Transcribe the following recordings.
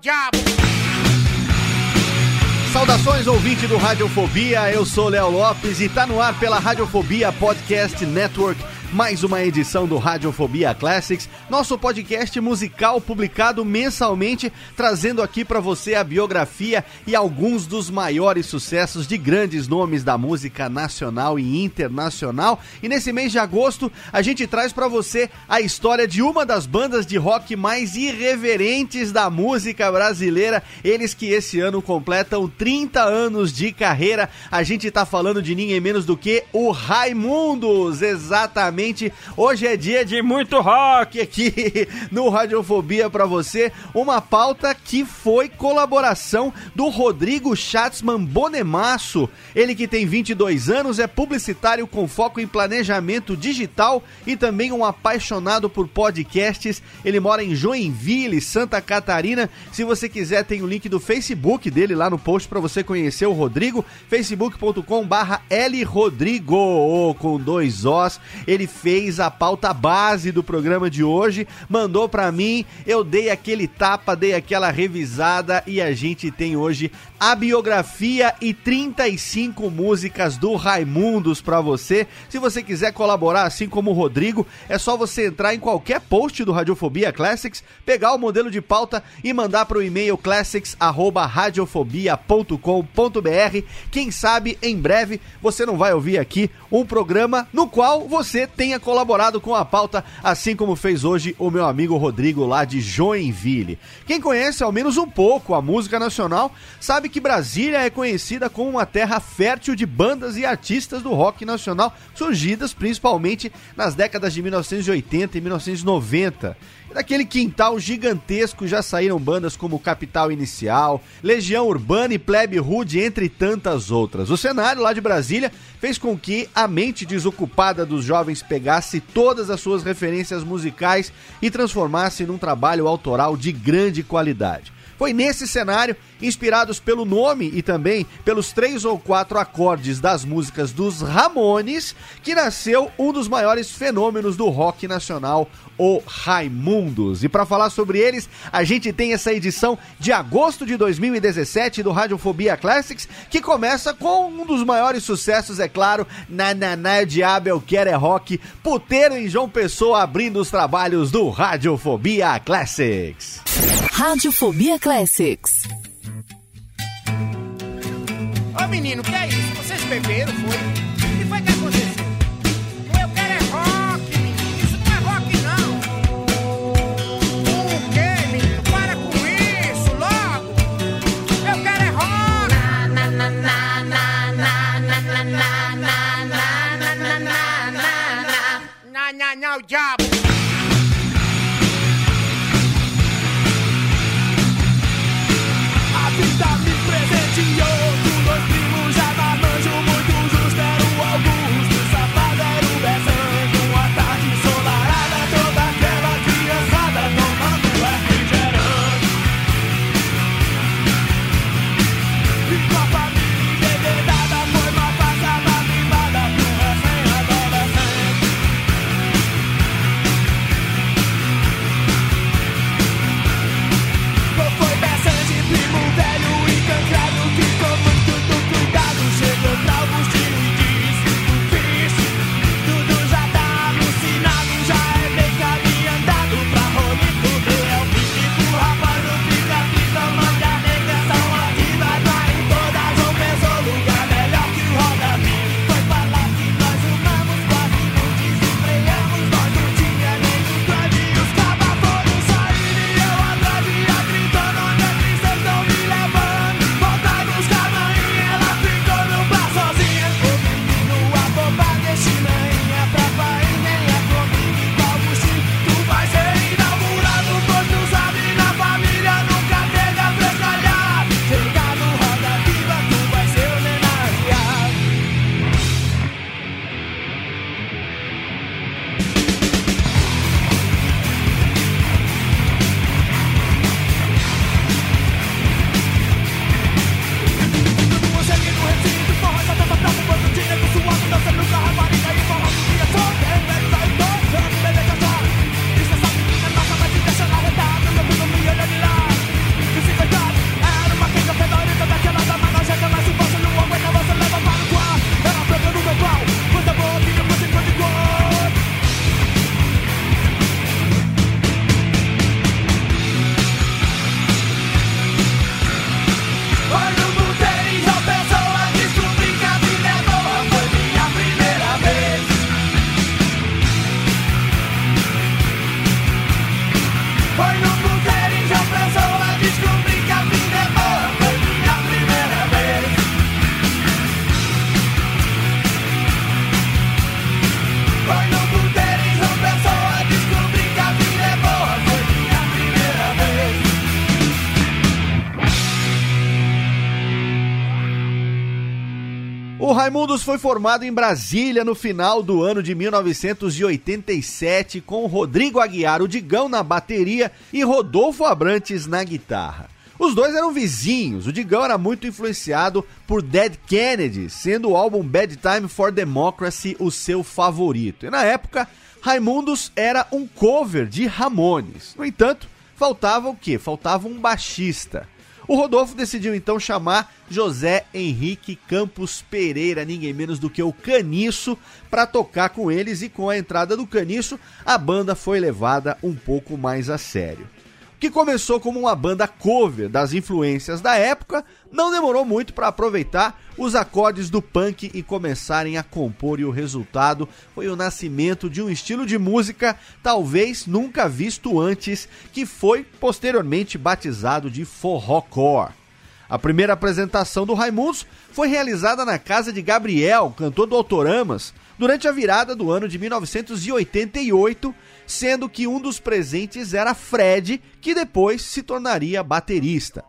Diabo. Saudações, ouvinte do Radiofobia, eu sou Léo Lopes e tá no ar pela Radiofobia Podcast Network, mais uma edição do Radiofobia Classics, nosso podcast musical publicado mensalmente, trazendo aqui para você a biografia e alguns dos maiores sucessos de grandes nomes da música nacional e internacional. E nesse mês de agosto, a gente traz para você a história de uma das bandas de rock mais irreverentes da música brasileira, eles que esse ano completam 30 anos de carreira. A gente tá falando de ninguém menos do que o Raimundos, exatamente. Hoje é dia de muito rock aqui no Radiofobia para você. Uma pauta que foi colaboração do Rodrigo Schatzman Bonemasso. Ele que tem 22 anos, é publicitário com foco em planejamento digital e também um apaixonado por podcasts. Ele mora em Joinville, Santa Catarina. Se você quiser, tem o link do Facebook dele lá no post para você conhecer o Rodrigo, facebook.com/barra lrodrigo com dois Os. Ele fez a pauta base do programa de hoje, mandou para mim, eu dei aquele tapa, dei aquela revisada e a gente tem hoje a biografia e 35 músicas do Raimundos para você. Se você quiser colaborar assim como o Rodrigo, é só você entrar em qualquer post do Radiofobia Classics, pegar o modelo de pauta e mandar para o e-mail classics@radiofobia.com.br. Quem sabe em breve você não vai ouvir aqui um programa no qual você tenha colaborado com a pauta, assim como fez hoje o meu amigo Rodrigo lá de Joinville. Quem conhece ao menos um pouco a música nacional sabe que Brasília é conhecida como uma terra fértil de bandas e artistas do rock nacional, surgidas principalmente nas décadas de 1980 e 1990. Daquele quintal gigantesco já saíram bandas como Capital Inicial, Legião Urbana e Plebe Rude, entre tantas outras. O cenário lá de Brasília fez com que a mente desocupada dos jovens pegasse todas as suas referências musicais e transformasse num trabalho autoral de grande qualidade. Foi nesse cenário, inspirados pelo nome e também pelos três ou quatro acordes das músicas dos Ramones, que nasceu um dos maiores fenômenos do rock nacional, o Raimundos. E para falar sobre eles, a gente tem essa edição de agosto de 2017 do Radiofobia Classics, que começa com um dos maiores sucessos, é claro, Nananá Diabo Eu Quero é Rock, puteiro em João Pessoa abrindo os trabalhos do Radiofobia Classics. Radiofobia Classics. Menino, que é isso? Vocês beberam, foi? O que foi que aconteceu? Eu quero é rock, menino. Isso não é rock, não. O quê, menino? Para com isso, logo. Eu quero é rock. Na, na, na, na, na, na, na, na, na, na, na, na, na, na, na. Na, na, na, o diabo. Raimundos foi formado em Brasília no final do ano de 1987 com Rodrigo Aguiar, o Digão, na bateria e Rodolfo Abrantes na guitarra. Os dois eram vizinhos, o Digão era muito influenciado por Dead Kennedy, sendo o álbum Bad Time for Democracy o seu favorito. E na época, Raimundos era um cover de Ramones. No entanto, faltava o quê? Faltava um baixista. O Rodolfo decidiu então chamar José Henrique Campos Pereira, ninguém menos do que o Caniço, para tocar com eles e com a entrada do Caniço, a banda foi levada um pouco mais a sério. Que começou como uma banda cover das influências da época, não demorou muito para aproveitar os acordes do punk e começarem a compor e o resultado foi o nascimento de um estilo de música talvez nunca visto antes, que foi posteriormente batizado de forrocore. A primeira apresentação do Raimundos foi realizada na casa de Gabriel, cantor do Autoramas, durante a virada do ano de 1988, sendo que um dos presentes era Fred, que depois se tornaria baterista.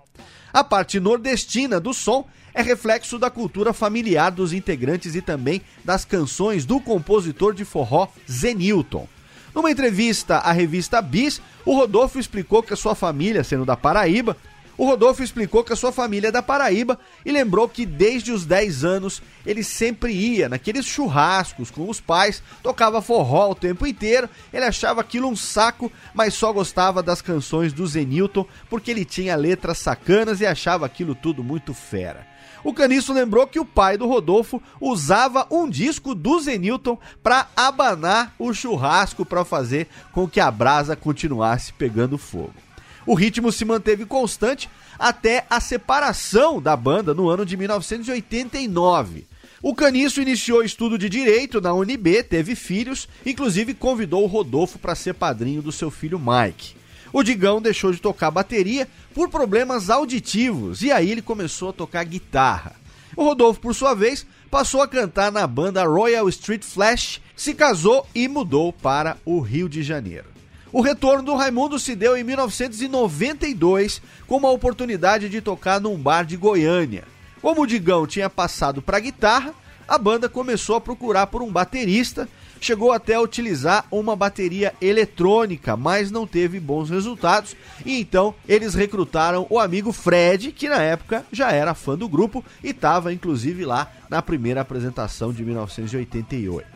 A parte nordestina do som é reflexo da cultura familiar dos integrantes e também das canções do compositor de forró Zenilton. Numa entrevista à revista Bis, o Rodolfo explicou que a sua família, sendo da Paraíba, o Rodolfo explicou que a sua família é da Paraíba e lembrou que desde os 10 anos ele sempre ia naqueles churrascos com os pais, tocava forró o tempo inteiro. Ele achava aquilo um saco, mas só gostava das canções do Zenilton porque ele tinha letras sacanas e achava aquilo tudo muito fera. O Caniço lembrou que o pai do Rodolfo usava um disco do Zenilton para abanar o churrasco para fazer com que a brasa continuasse pegando fogo. O ritmo se manteve constante até a separação da banda no ano de 1989. O Caniço iniciou estudo de direito na UNB, teve filhos, inclusive convidou o Rodolfo para ser padrinho do seu filho Mike. O Digão deixou de tocar bateria por problemas auditivos e aí ele começou a tocar guitarra. O Rodolfo, por sua vez, passou a cantar na banda Royal Street Flash, se casou e mudou para o Rio de Janeiro. O retorno do Raimundo se deu em 1992 com uma oportunidade de tocar num bar de Goiânia. Como o Digão tinha passado para guitarra, a banda começou a procurar por um baterista, chegou até a utilizar uma bateria eletrônica, mas não teve bons resultados, e então eles recrutaram o amigo Fred, que na época já era fã do grupo e estava inclusive lá na primeira apresentação de 1988.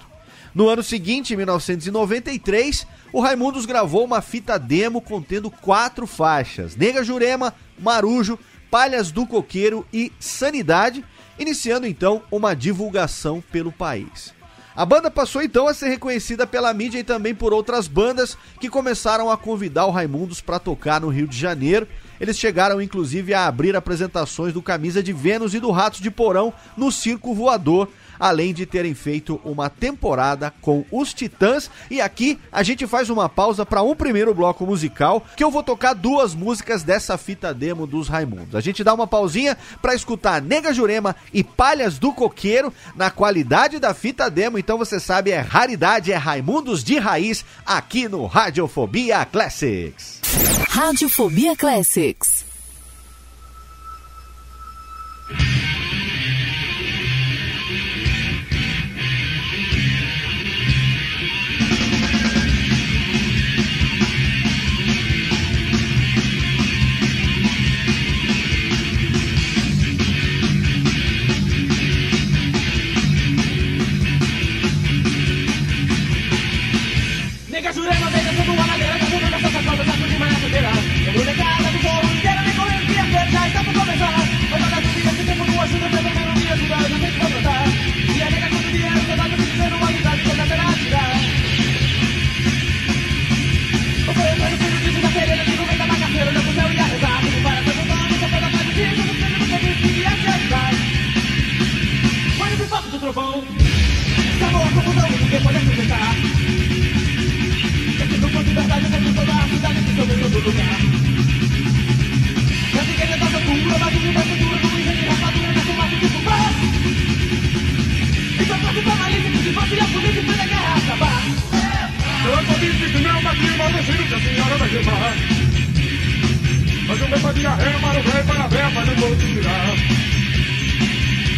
No ano seguinte, em 1993, o Raimundos gravou uma fita demo contendo quatro faixas: Nega Jurema, Marujo, Palhas do Coqueiro e Sanidade, iniciando então uma divulgação pelo país. A banda passou então a ser reconhecida pela mídia e também por outras bandas que começaram a convidar o Raimundos para tocar no Rio de Janeiro. Eles chegaram inclusive a abrir apresentações do Camisa de Vênus e do Ratos de Porão no Circo Voador, além de terem feito uma temporada com os Titãs. E aqui a gente faz uma pausa para um primeiro bloco musical, que eu vou tocar duas músicas dessa fita demo dos Raimundos. A gente dá uma pausinha para escutar Nega Jurema e Palhas do Coqueiro na qualidade da fita demo. Então você sabe, é raridade, é Raimundos de raiz aqui no Radiofobia Classics. Radiofobia Classics. Nega jurema, nega tudo uma ladeira, todo mundo nessa sacola, saco de manhã poderá. Lembro negada do voo inteiro, me correndo que a festa já está por começar. Vai dar tudo esse tempo do ajuda, pelo menos me eu sei que vai. E a nega tudo dinheiro, você vai me dizer uma amizade, quando a pena tirar. Eu eu, o filho disso da pereira, que no meio da bagaceira, olhando pro céu e a rezar. Tudo para perguntando, só pela paz do dia, tudo sendo você disse que ia te ajudar. Foi do trovão, acabou a confusão, ninguém pode acreditar. Cidade que estou em todo lugar. Eu fiquei dentro da cultura, mas o mundo é futuro, com engenho e rapadura, nessa massa de fubá. Então pode tomar livre, que se fosse a polícia, foi a guerra acabar. Eu acredito que não bati mal decido que a senhora vai levar. Mas eu me fazia ré, para o velho, para a véia, mas não vou te tirar.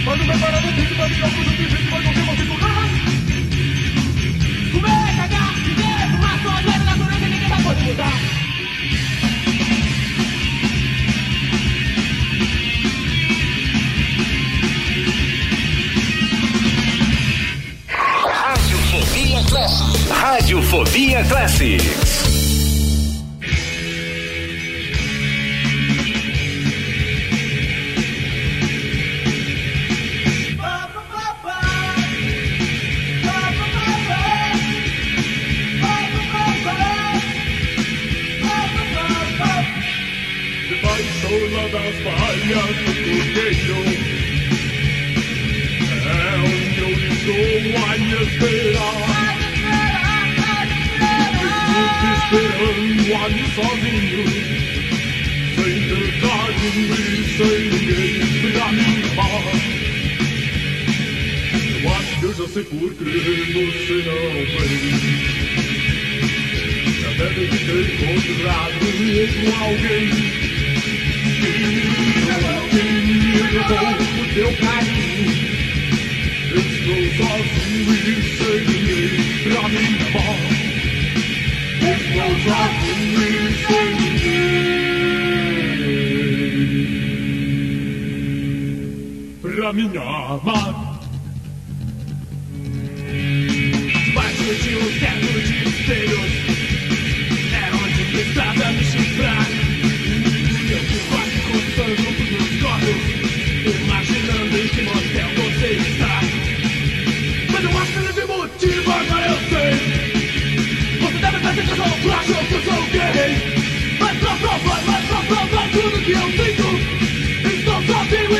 Preparado o vídeo, vai virar o vídeo, vai conseguir segurar. Comer, cagar, viver, poder mudar. Radiofobia Classics. Radiofobia Classics. Das palhas do cordeiro É onde eu estou a esperar Fico esperando ali sozinho Sem verdade e sem ninguém pra me amar Eu acho que eu já sei por que você não vem. Já deve de ter encontrado outro alguém pra sem ninguém Pra me amar Debaixo de um provar tudo que eu sinto Estou sozinho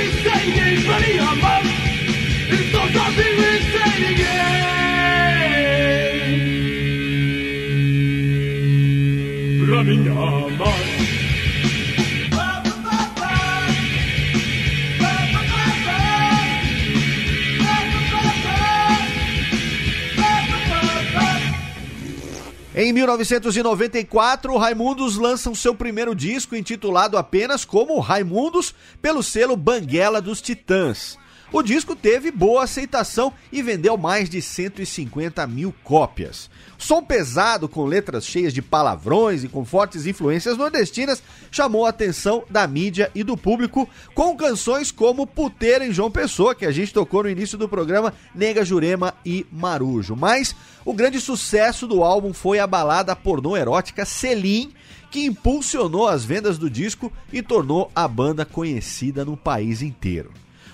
Em 1994, Raimundos lançam seu primeiro disco intitulado apenas como Raimundos pelo selo Banguela dos Titãs. O disco teve boa aceitação e vendeu mais de 150 mil cópias. Som pesado, com letras cheias de palavrões e com fortes influências nordestinas, chamou a atenção da mídia e do público, com canções como Puteira em João Pessoa, que a gente tocou no início do programa, Nega Jurema e Marujo. Mas o grande sucesso do álbum foi a balada pornô erótica Selim, que impulsionou as vendas do disco e tornou a banda conhecida no país inteiro.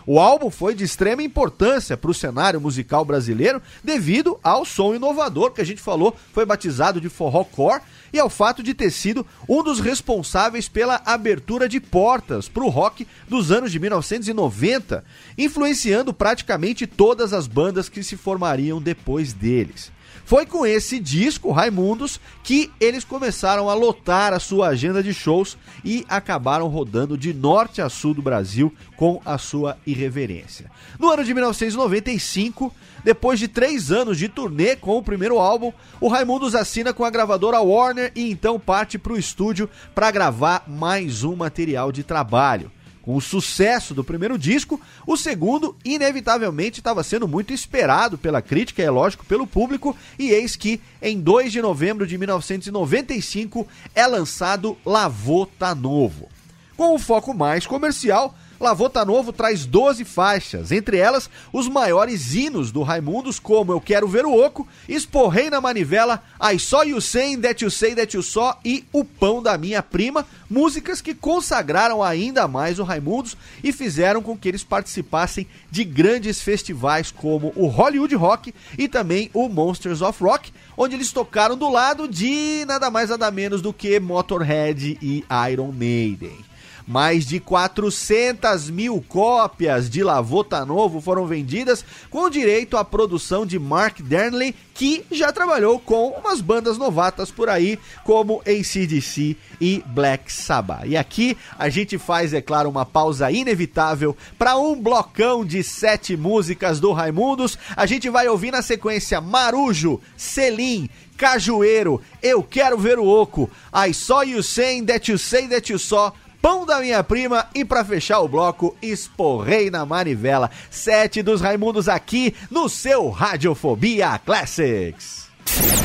O álbum foi de extrema importância para o cenário musical brasileiro devido ao som inovador que a gente falou, foi batizado de forrocore e ao fato de ter sido um dos responsáveis pela abertura de portas para o rock dos anos de 1990, influenciando praticamente todas as bandas que se formariam depois deles. Foi com esse disco, Raimundos, que eles começaram a lotar a sua agenda de shows e acabaram rodando de norte a sul do Brasil com a sua irreverência. No ano de 1995, depois de três anos de turnê com o primeiro álbum, o Raimundos assina com a gravadora Warner e então parte para o estúdio para gravar mais um material de trabalho. Com o sucesso do primeiro disco, o segundo, inevitavelmente, estava sendo muito esperado pela crítica é lógico, pelo público, e eis que, em 2 de novembro de 1995, é lançado Lavô Tá Novo. Com um foco mais comercial, Lavô Tá Novo traz 12 faixas, entre elas os maiores hinos do Raimundos, como Eu Quero Ver o Oco, Esporrei na Manivela, I Saw You Saying That You Say That You Saw e O Pão da Minha Prima, músicas que consagraram ainda mais o Raimundos e fizeram com que eles participassem de grandes festivais como o Hollywood Rock e também o Monsters of Rock, onde eles tocaram do lado de nada mais nada menos do que Motorhead e Iron Maiden. Mais de 400 mil cópias de Lavota Novo foram vendidas, com direito à produção de Mark Dernley, que já trabalhou com umas bandas novatas por aí, como ACDC e Black Sabbath. E aqui a gente faz, é claro, uma pausa inevitável para um blocão de sete músicas do Raimundos. A gente vai ouvir na sequência Marujo, Selim, Cajueiro, Eu Quero Ver o Oco, I Saw You Saying That You Say That You Saw, Pão da Minha Prima e para fechar o bloco, Esporrei na Manivela. Sete dos Raimundos aqui no seu Radiofobia Classics.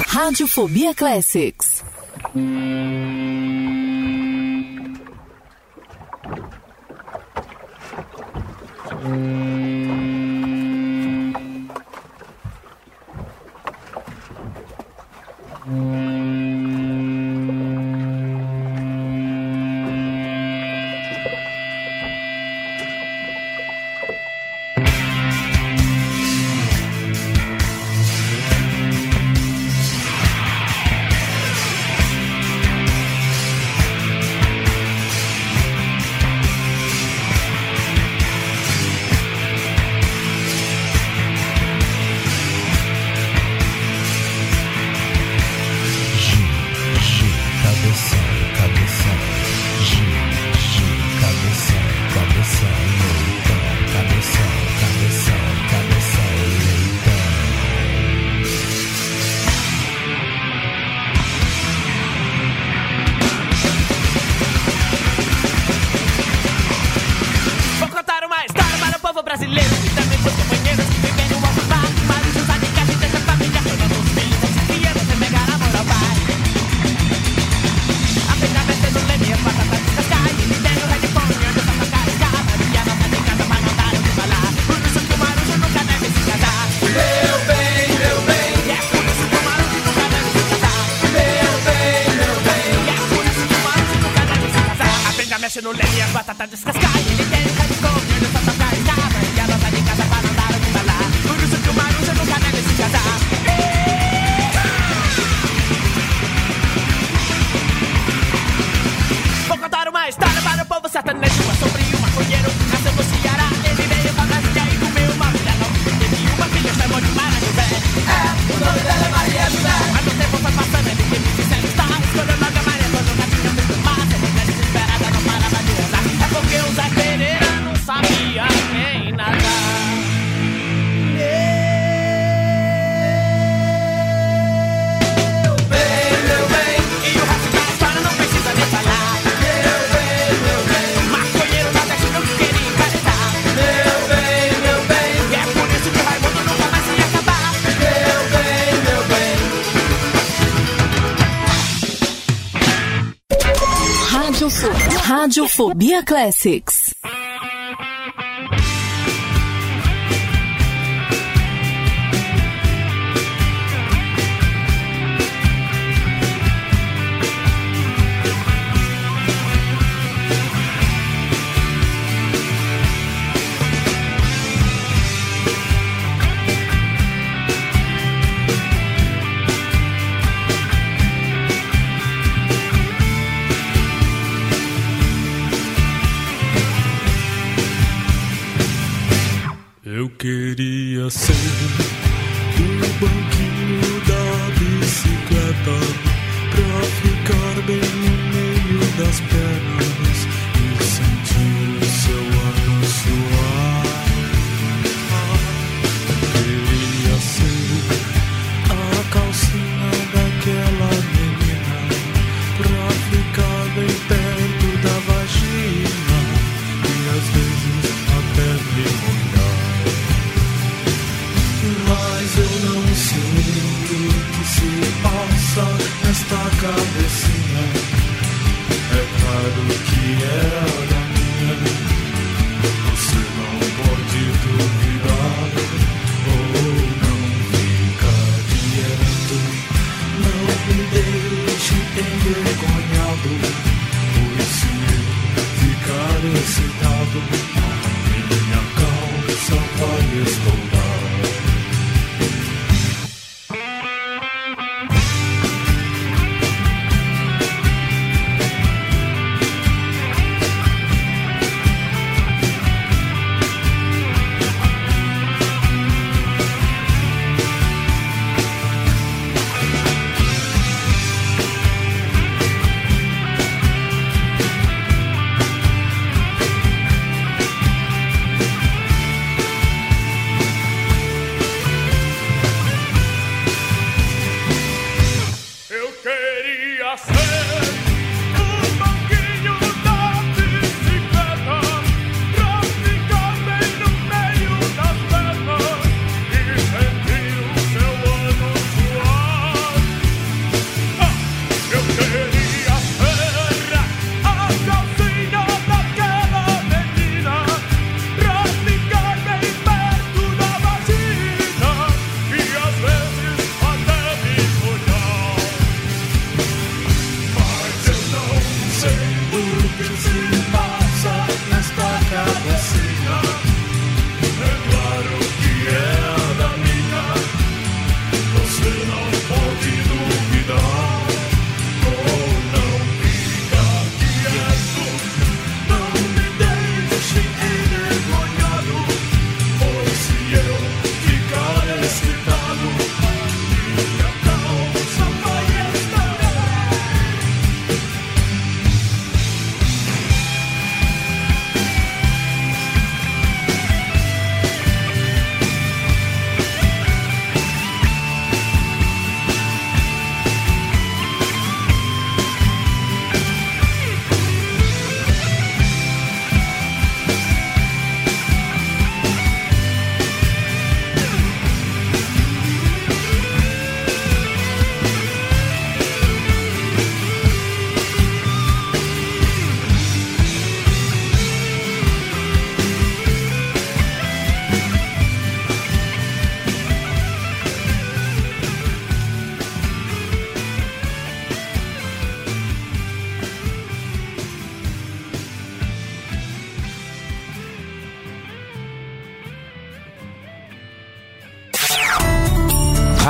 Radiofobia Classics. Hum. Radiofobia Classics.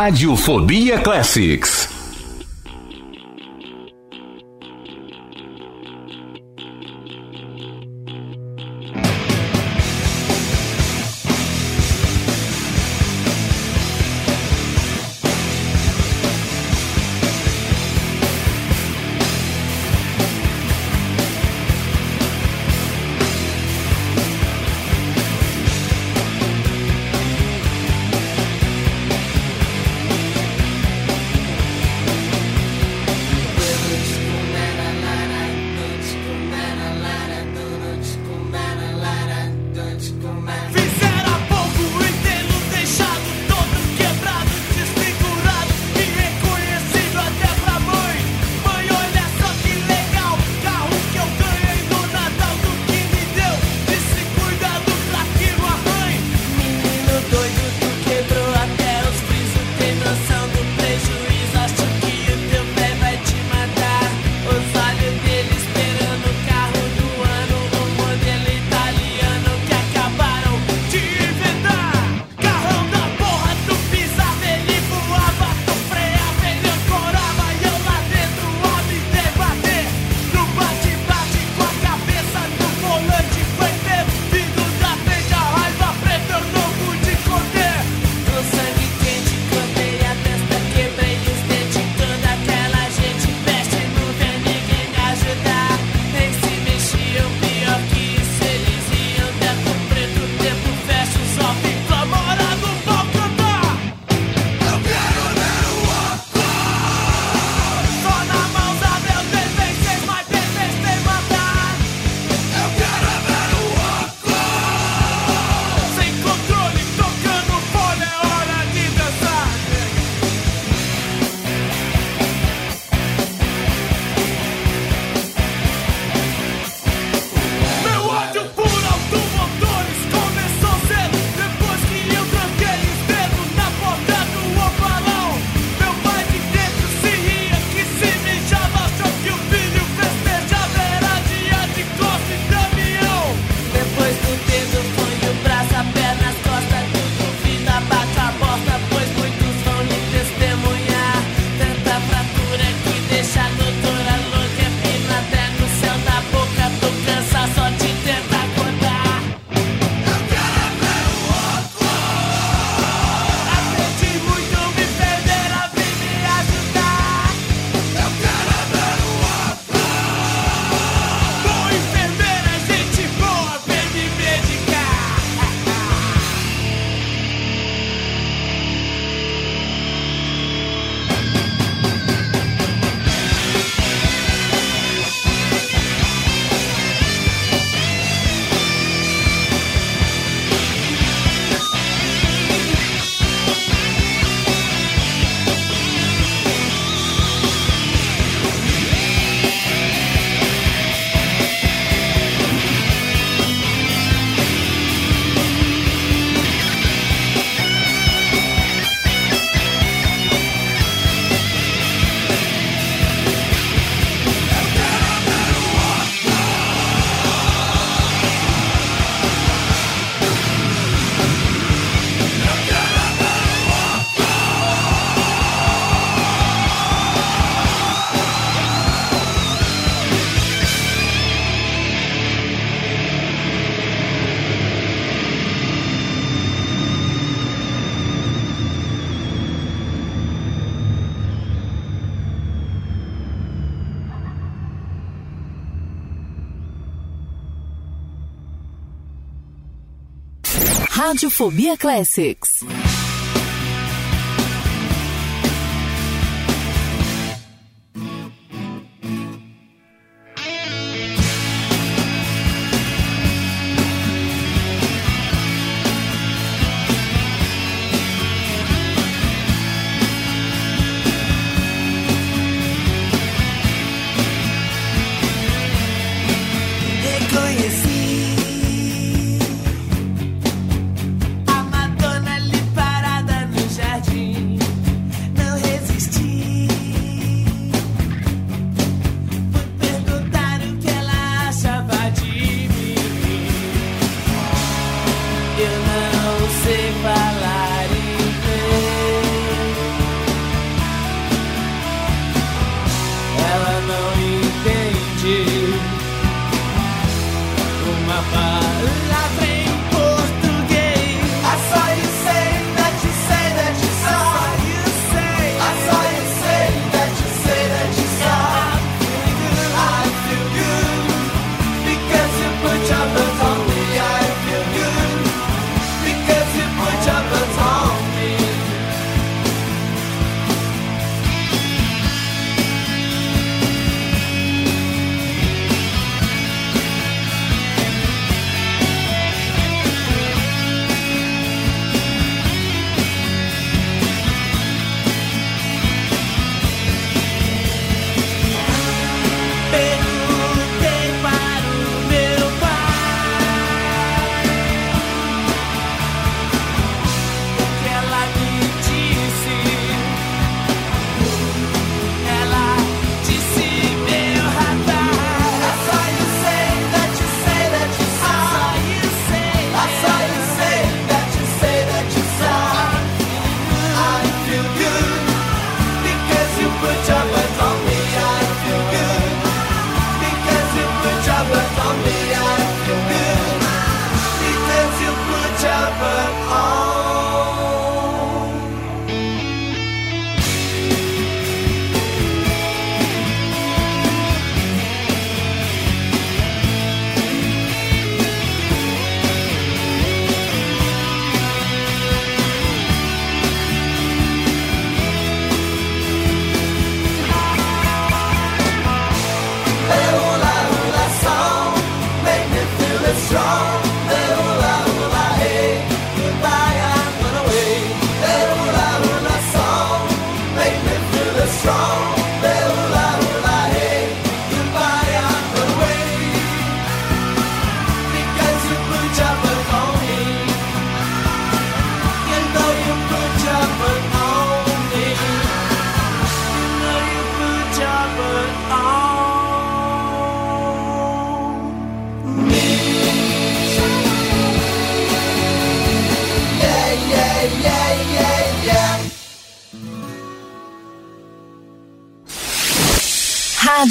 Radiofobia Classics. Radiofobia Classics.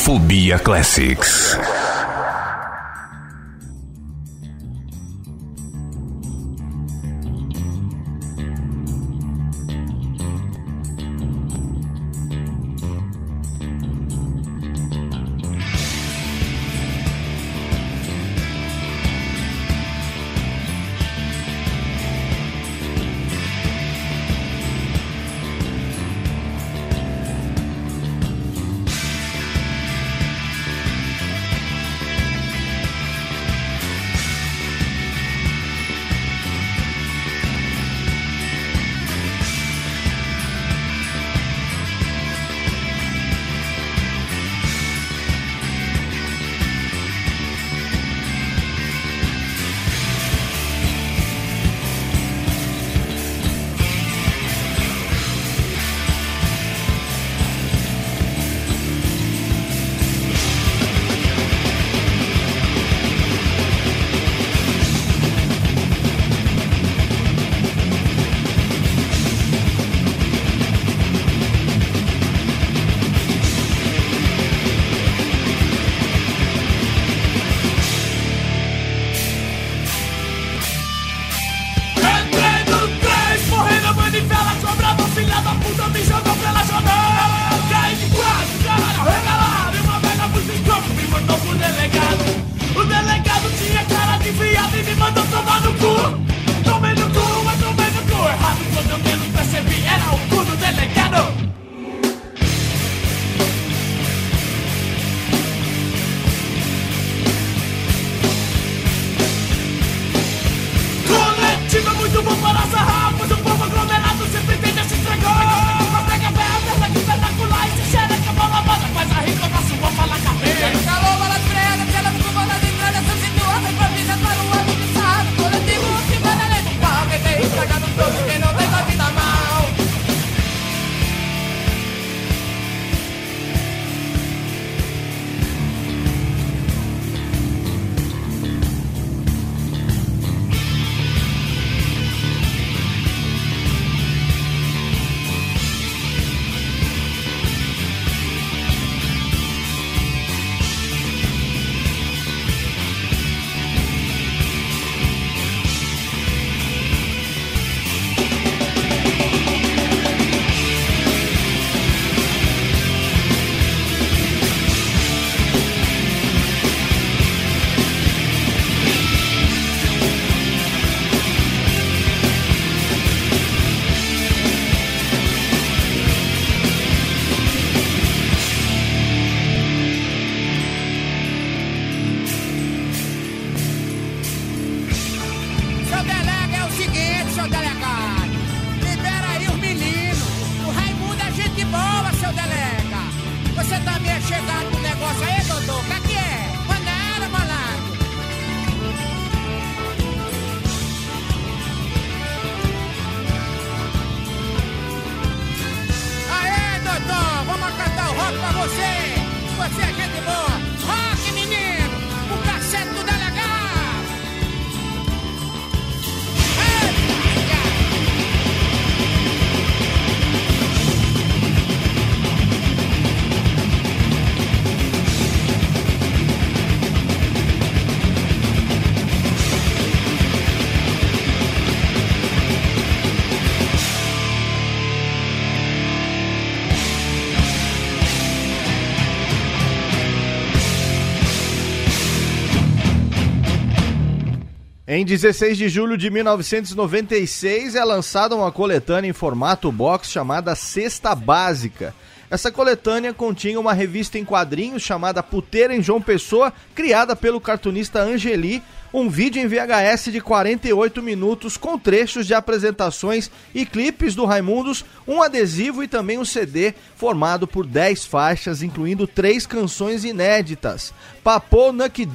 Radiofobia Classics. Em 16 de julho de 1996 é lançada uma coletânea em formato box chamada Cesta Básica. Essa coletânea continha uma revista em quadrinhos chamada Puteira em João Pessoa, criada pelo cartunista Angeli, um vídeo em VHS de 48 minutos com trechos de apresentações e clipes do Raimundos, um adesivo e também um CD formado por 10 faixas, incluindo três canções inéditas: Papô Nucky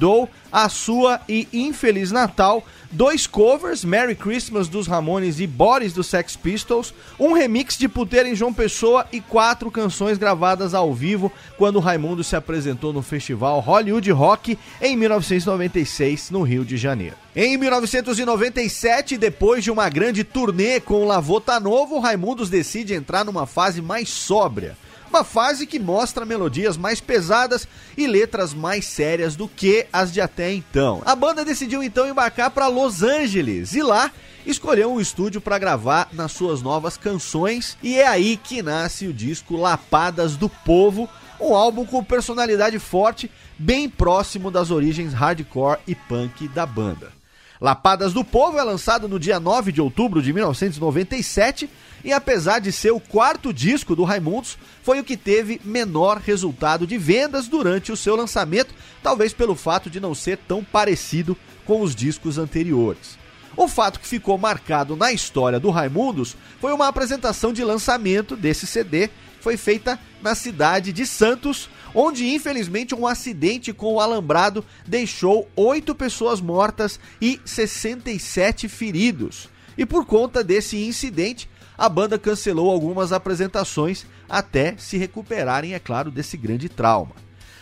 A Sua e Infeliz Natal, dois covers, Merry Christmas dos Ramones e Boris dos Sex Pistols, um remix de Puteira em João Pessoa e quatro canções gravadas ao vivo quando Raimundo se apresentou no festival Hollywood Rock em 1996 no Rio de Janeiro. Em 1997, depois de uma grande turnê com o Lavota Novo, Raimundos decide entrar numa fase mais sóbria. Uma fase que mostra melodias mais pesadas e letras mais sérias do que as de até então. A banda decidiu então embarcar para Los Angeles e lá escolheu um estúdio para gravar nas suas novas canções e é aí que nasce o disco Lapadas do Povo, um álbum com personalidade forte, bem próximo das origens hardcore e punk da banda. Lapadas do Povo é lançado no dia 9 de outubro de 1997 e apesar de ser o quarto disco do Raimundos, foi o que teve menor resultado de vendas durante o seu lançamento, talvez pelo fato de não ser tão parecido com os discos anteriores. O fato que ficou marcado na história do Raimundos foi uma apresentação de lançamento desse CD, foi feita na cidade de Santos, onde infelizmente um acidente com o alambrado deixou oito pessoas mortas e 67 feridos. E por conta desse incidente, a banda cancelou algumas apresentações até se recuperarem, é claro, desse grande trauma.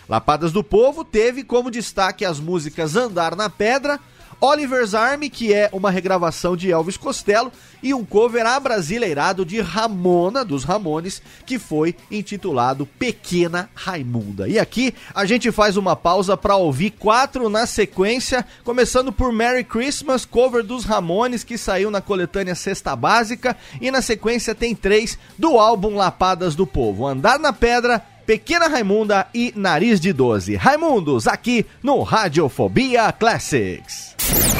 Lapadas do Povo teve como destaque as músicas Andar na Pedra, Oliver's Army, que é uma regravação de Elvis Costello, e um cover abrasileirado de Ramona, dos Ramones, que foi intitulado Pequena Raimunda. E aqui a gente faz uma pausa para ouvir quatro na sequência, começando por Merry Christmas, cover dos Ramones, que saiu na coletânea Cesta Básica, e na sequência tem três do álbum Lapadas do Povo: Andar na Pedra, Pequena Raimunda e Nariz de 12. Raimundos, aqui no Radiofobia Classics.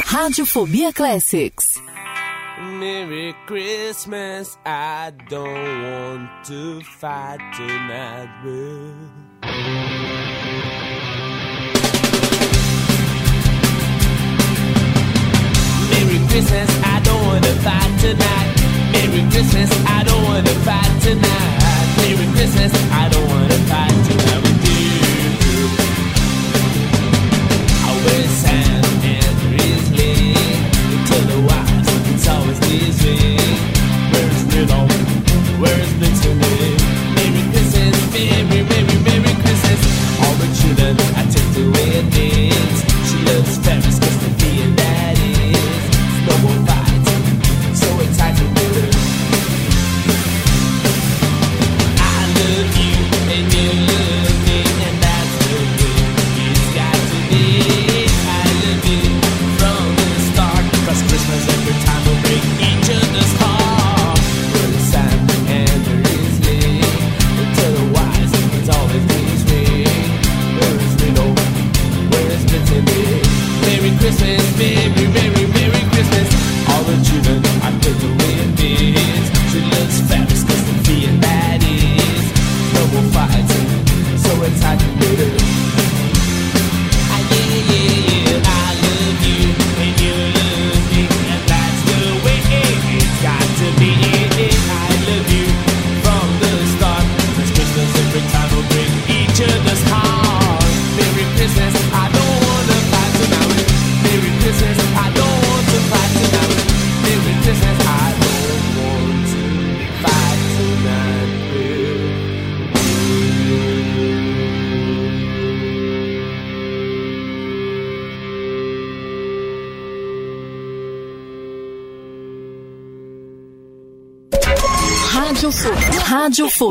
Radiofobia Classics. Merry Christmas, I don't want to fight tonight. Well. Merry Christmas, I don't wanna fight tonight. Merry Christmas, I don't wanna fight tonight. Merry Christmas,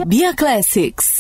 Radiofobia Classics.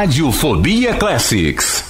Radiofobia Classics.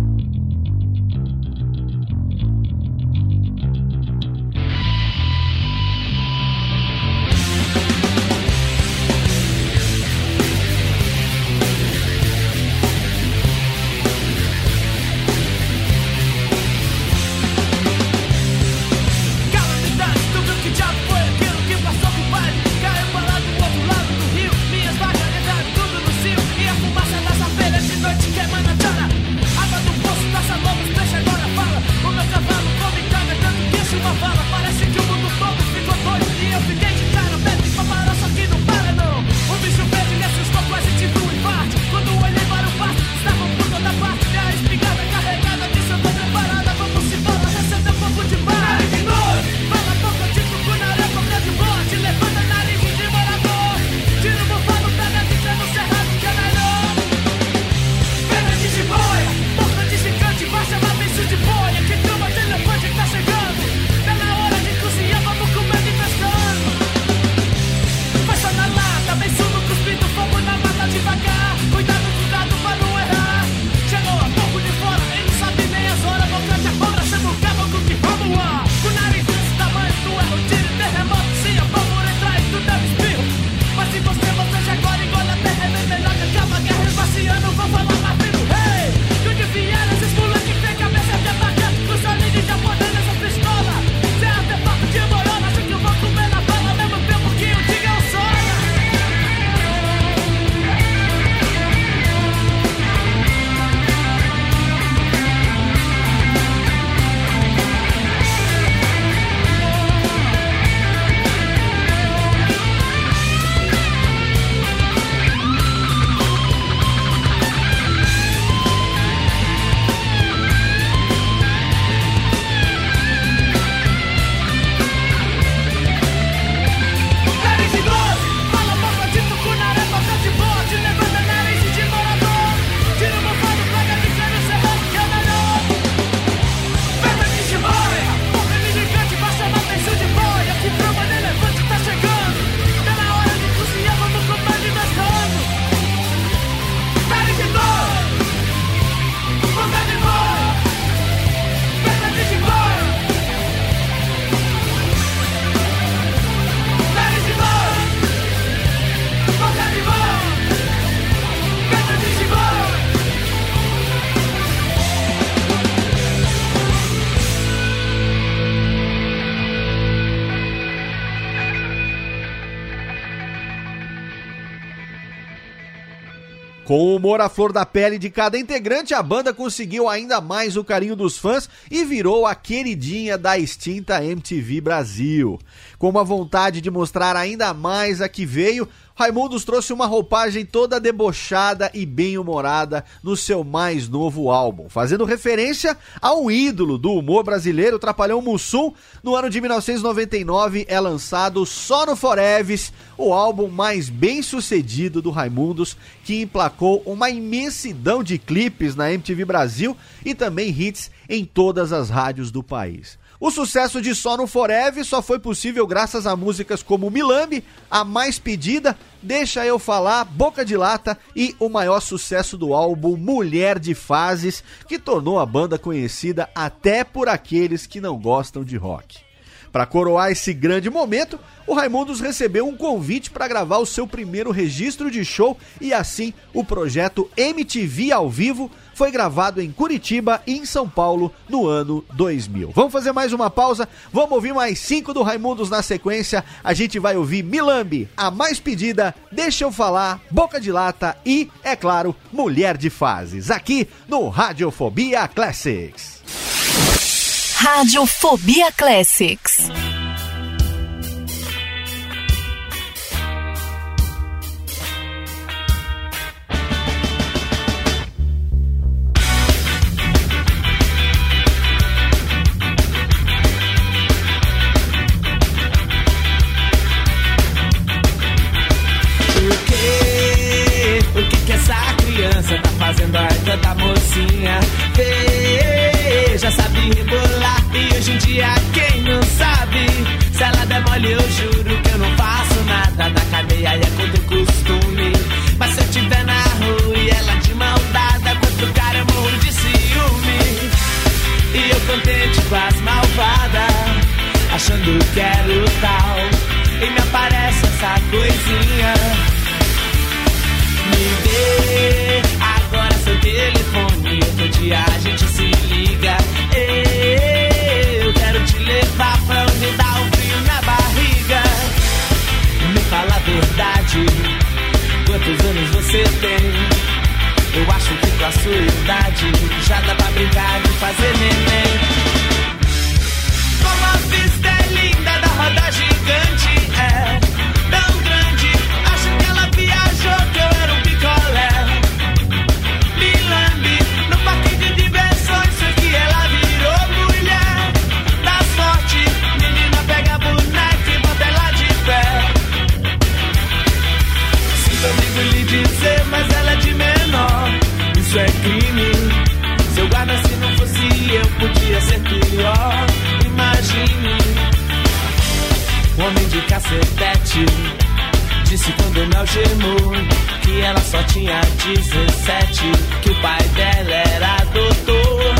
Humor à flor da pele de cada integrante, a banda conseguiu ainda mais o carinho dos fãs e virou a queridinha da extinta MTV Brasil. Com uma vontade de mostrar ainda mais a que veio, Raimundos trouxe uma roupagem toda debochada e bem-humorada no seu mais novo álbum, fazendo referência ao ídolo do humor brasileiro, Trapalhão Mussum. No ano de 1999 é lançado Só no Foreves, o álbum mais bem sucedido do Raimundos, que emplacou uma imensidão de clipes na MTV Brasil e também hits em todas as rádios do país. O sucesso de Só no Forever só foi possível graças a músicas como Milambi, A Mais Pedida, Deixa Eu Falar, Boca de Lata e o maior sucesso do álbum Mulher de Fases, que tornou a banda conhecida até por aqueles que não gostam de rock. Para coroar esse grande momento, o Raimundos recebeu um convite para gravar o seu primeiro registro de show e assim o projeto MTV ao vivo foi gravado em Curitiba e em São Paulo no ano 2000. Vamos fazer mais uma pausa, vamos ouvir mais cinco do Raimundos na sequência. A gente vai ouvir Milambi, a mais pedida, Deixa eu falar, Boca de Lata e, é claro, Mulher de Fases, aqui no Radiofobia Classics. Radiofobia Classics. Fazendo ainda da mocinha? Veja, sabe rebolar e hoje em dia quem não sabe? Se ela der mole eu juro que eu não faço nada da cadeia é contra o costume. Mas se eu tiver na rua e ela de mão dada contra o cara eu morro de ciúme. E eu contente com as malvadas, achando que era o tal. E me aparece essa coisinha. Verdade. Quantos anos você tem? Eu acho que com a sua idade já dá pra brincar de fazer neném. Como a vista é linda da roda gigante, homem de cacetete. Disse quando me algemou que ela só tinha 17. Que o pai dela era doutor.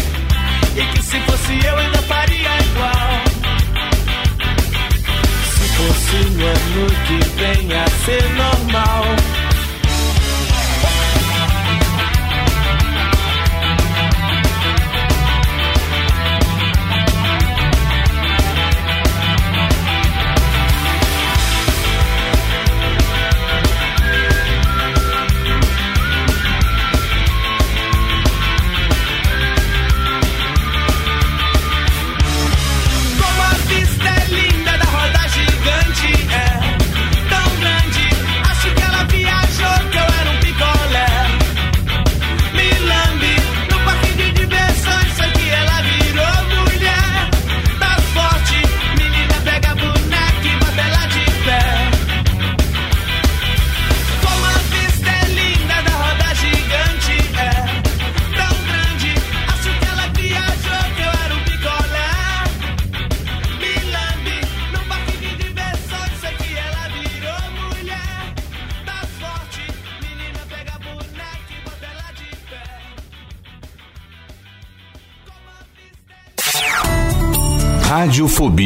E que se fosse eu, ainda faria igual. Se fosse no ano que vem a ser normal.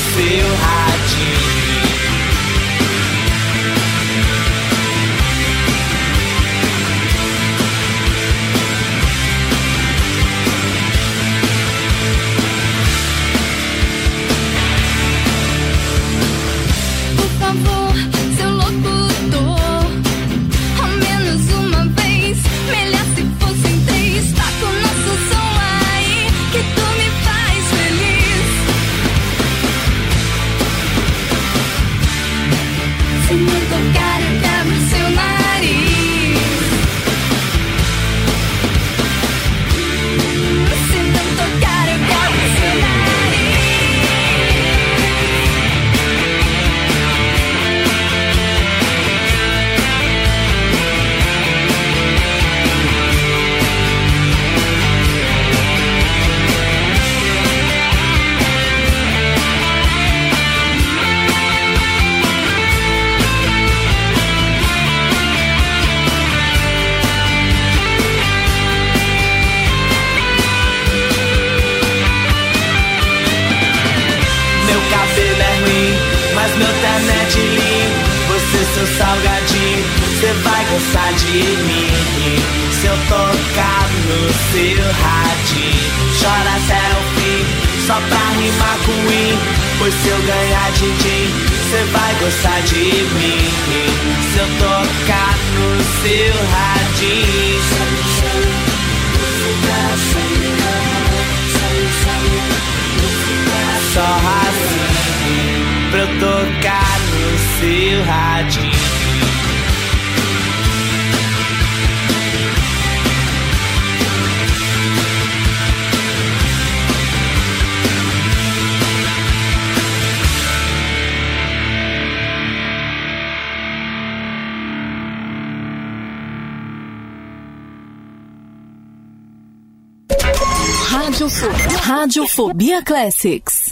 Tocar no Classics.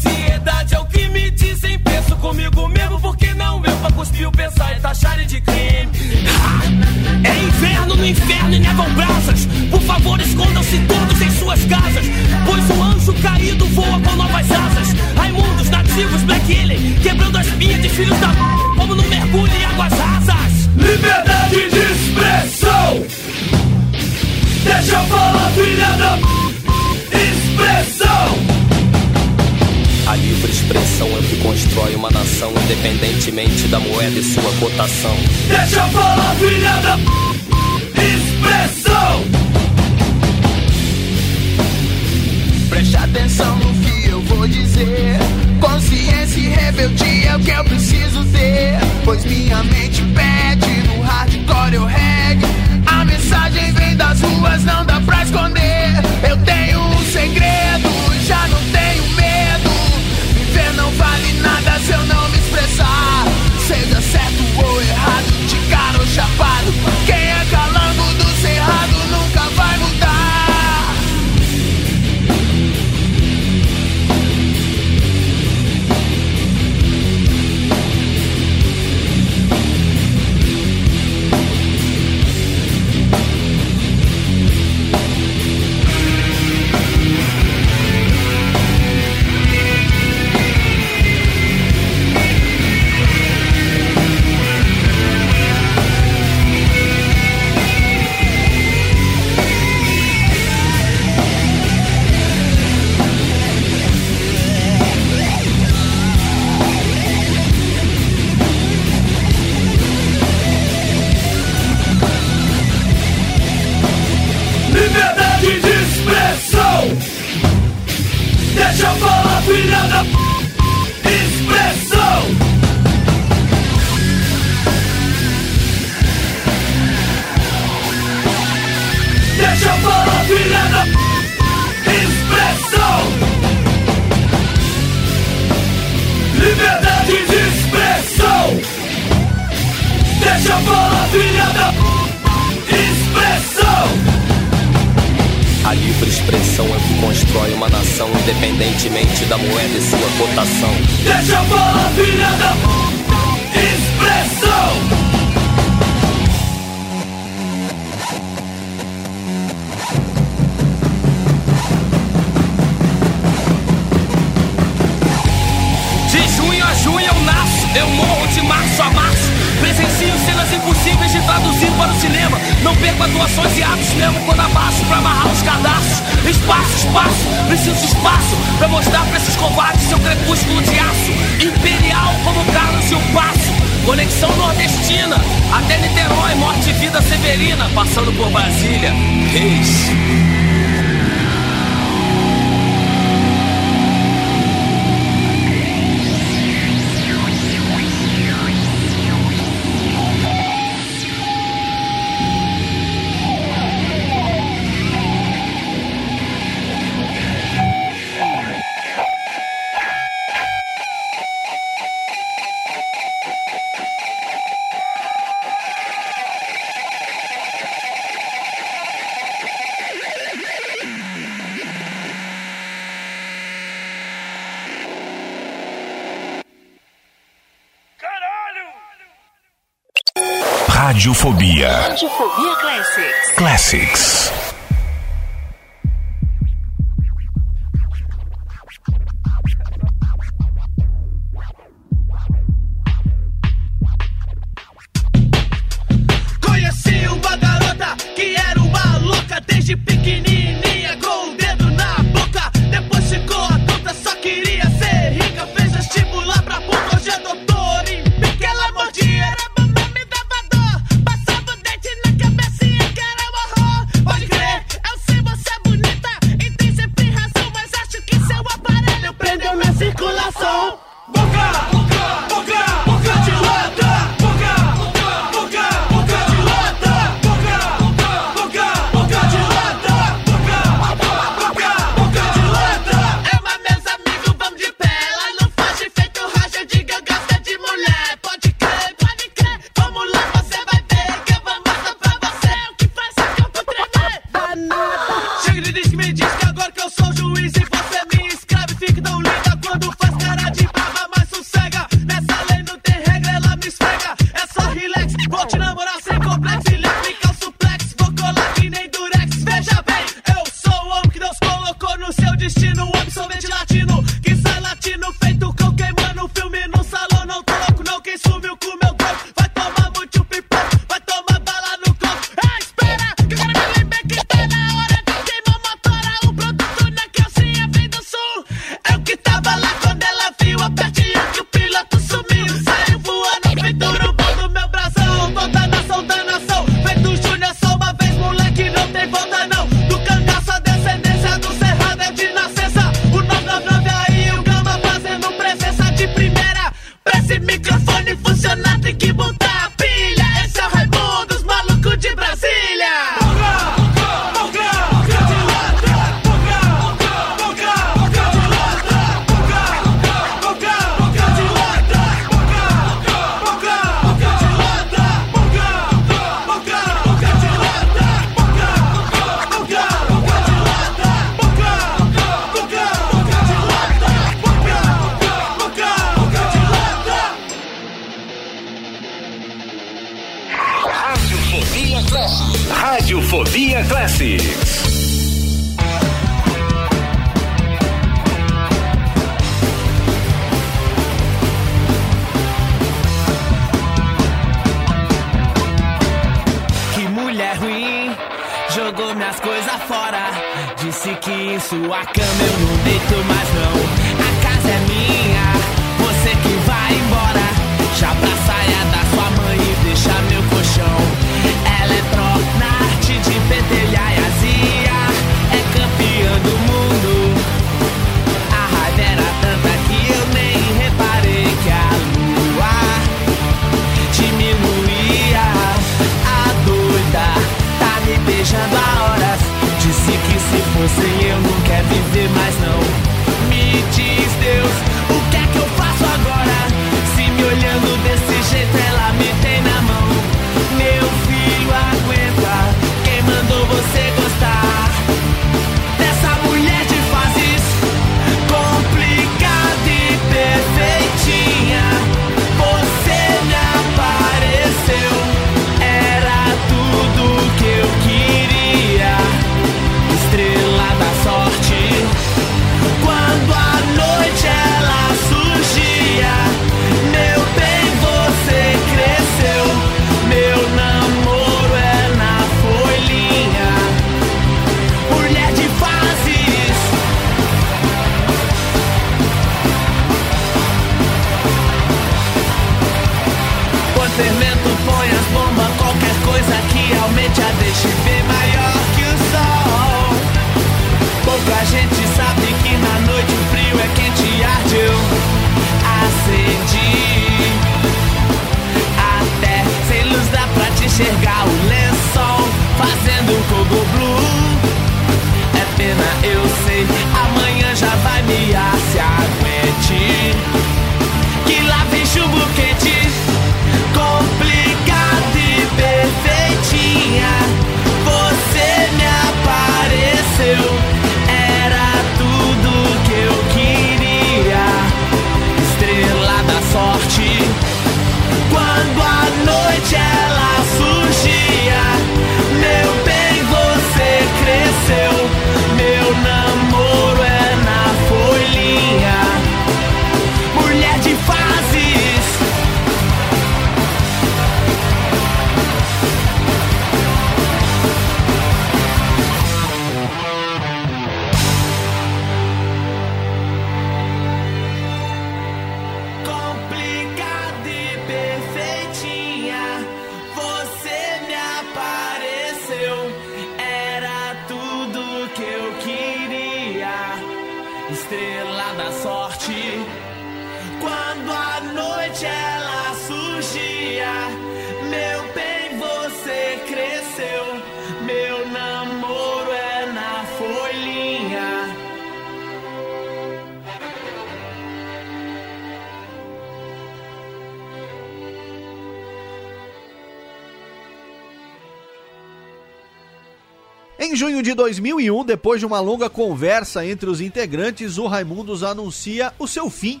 2001, depois de uma longa conversa entre os integrantes, o Raimundos anuncia o seu fim.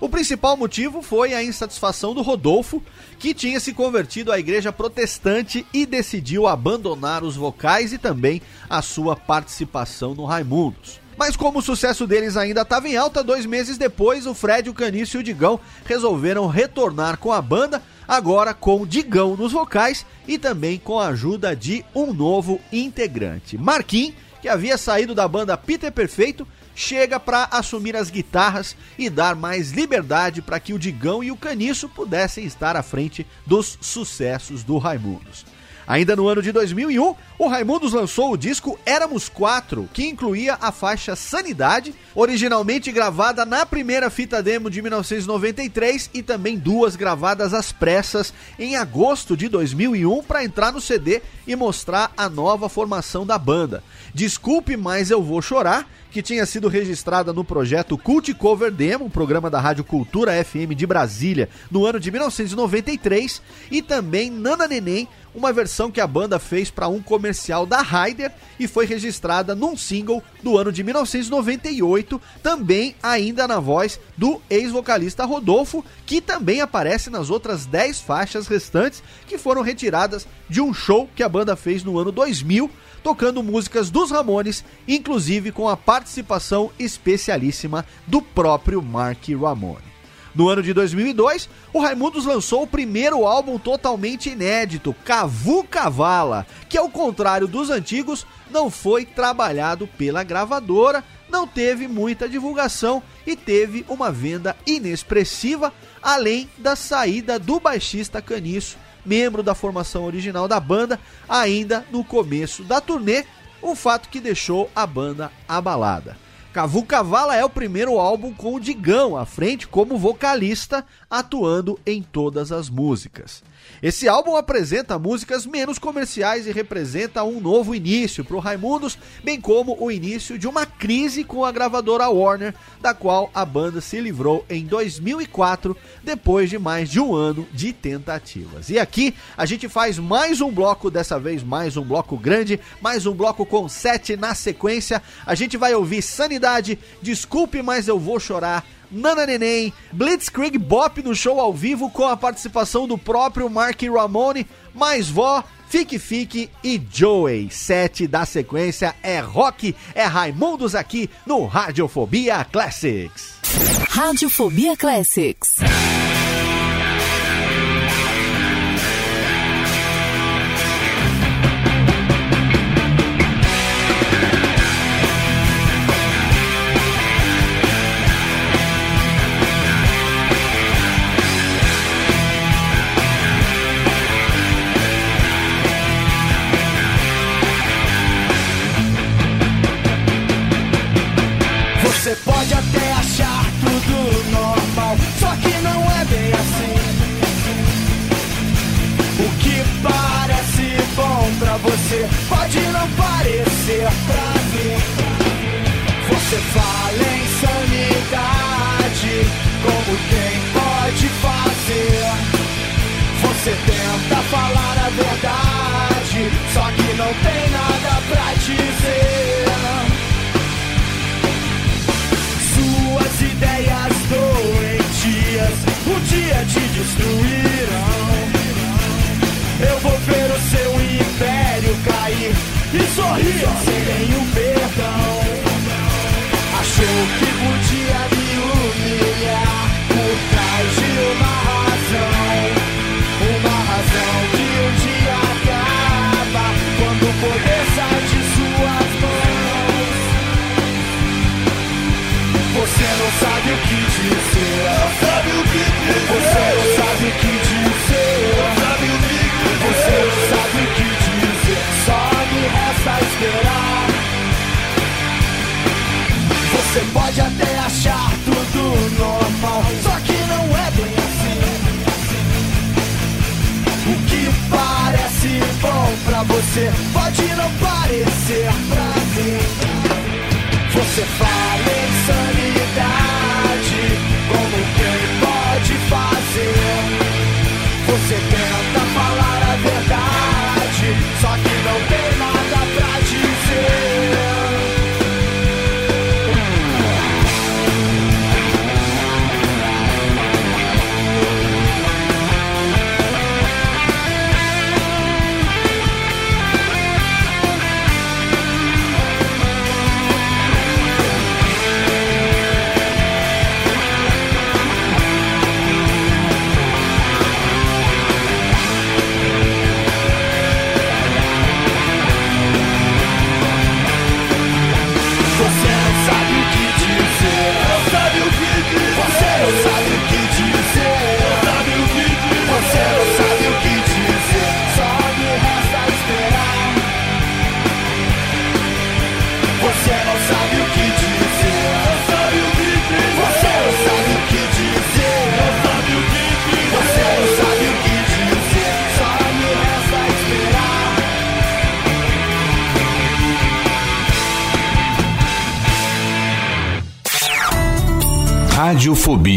O principal motivo foi a insatisfação do Rodolfo, que tinha se convertido à igreja protestante e decidiu abandonar os vocais e também a sua participação no Raimundos. Mas como o sucesso deles ainda estava em alta, dois meses depois, o Fred, o Canício e o Digão resolveram retornar com a banda, agora com Digão nos vocais e também com a ajuda de um novo integrante. Marquinhos, que havia saído da banda Peter Perfeito, chega para assumir as guitarras e dar mais liberdade para que o Digão e o Caniço pudessem estar à frente dos sucessos do Raimundos. Ainda no ano de 2001, o Raimundos lançou o disco Éramos Quatro, que incluía a faixa Sanidade, originalmente gravada na primeira fita demo de 1993 e também duas gravadas às pressas em agosto de 2001 para entrar no CD e mostrar a nova formação da banda. Desculpe, mas eu vou chorar, que tinha sido registrada no projeto Cult Cover Demo, um programa da Rádio Cultura FM de Brasília, no ano de 1993, e também Nana Neném, uma versão que a banda fez para um comercial da Ryder e foi registrada num single do ano de 1998, também ainda na voz do ex-vocalista Rodolfo, que também aparece nas outras 10 faixas restantes que foram retiradas de um show que a banda fez no ano 2000, tocando músicas dos Ramones, inclusive com a participação especialíssima do próprio Mark Ramone. No ano de 2002, o Raimundos lançou o primeiro álbum totalmente inédito, Cavu Cavala, que ao contrário dos antigos, não foi trabalhado pela gravadora, não teve muita divulgação e teve uma venda inexpressiva, além da saída do baixista Caniço, membro da formação original da banda, ainda no começo da turnê, um fato que deixou a banda abalada. Cavu Cavala é o primeiro álbum com o Digão à frente como vocalista, atuando em todas as músicas. Esse álbum apresenta músicas menos comerciais e representa um novo início para o Raimundos, bem como o início de uma crise com a gravadora Warner, da qual a banda se livrou em 2004, depois de mais de um ano de tentativas. E aqui a gente faz mais um bloco, dessa vez mais um bloco grande, mais um bloco com sete na sequência. A gente vai ouvir Sanidade, Desculpe, mas eu vou chorar. Nana Neném, Blitzkrieg Bop no show ao vivo com a participação do próprio Mark Ramone, Mais Vó, Fique Fique e Joey. Sete da sequência é rock, é Raimundos aqui no Radiofobia Classics. Radiofobia Classics. Tem nada pra dizer. Suas ideias doentias um dia te destruirão. Eu vou ver o seu império cair e sorrir sem nenhum perdão. Achou que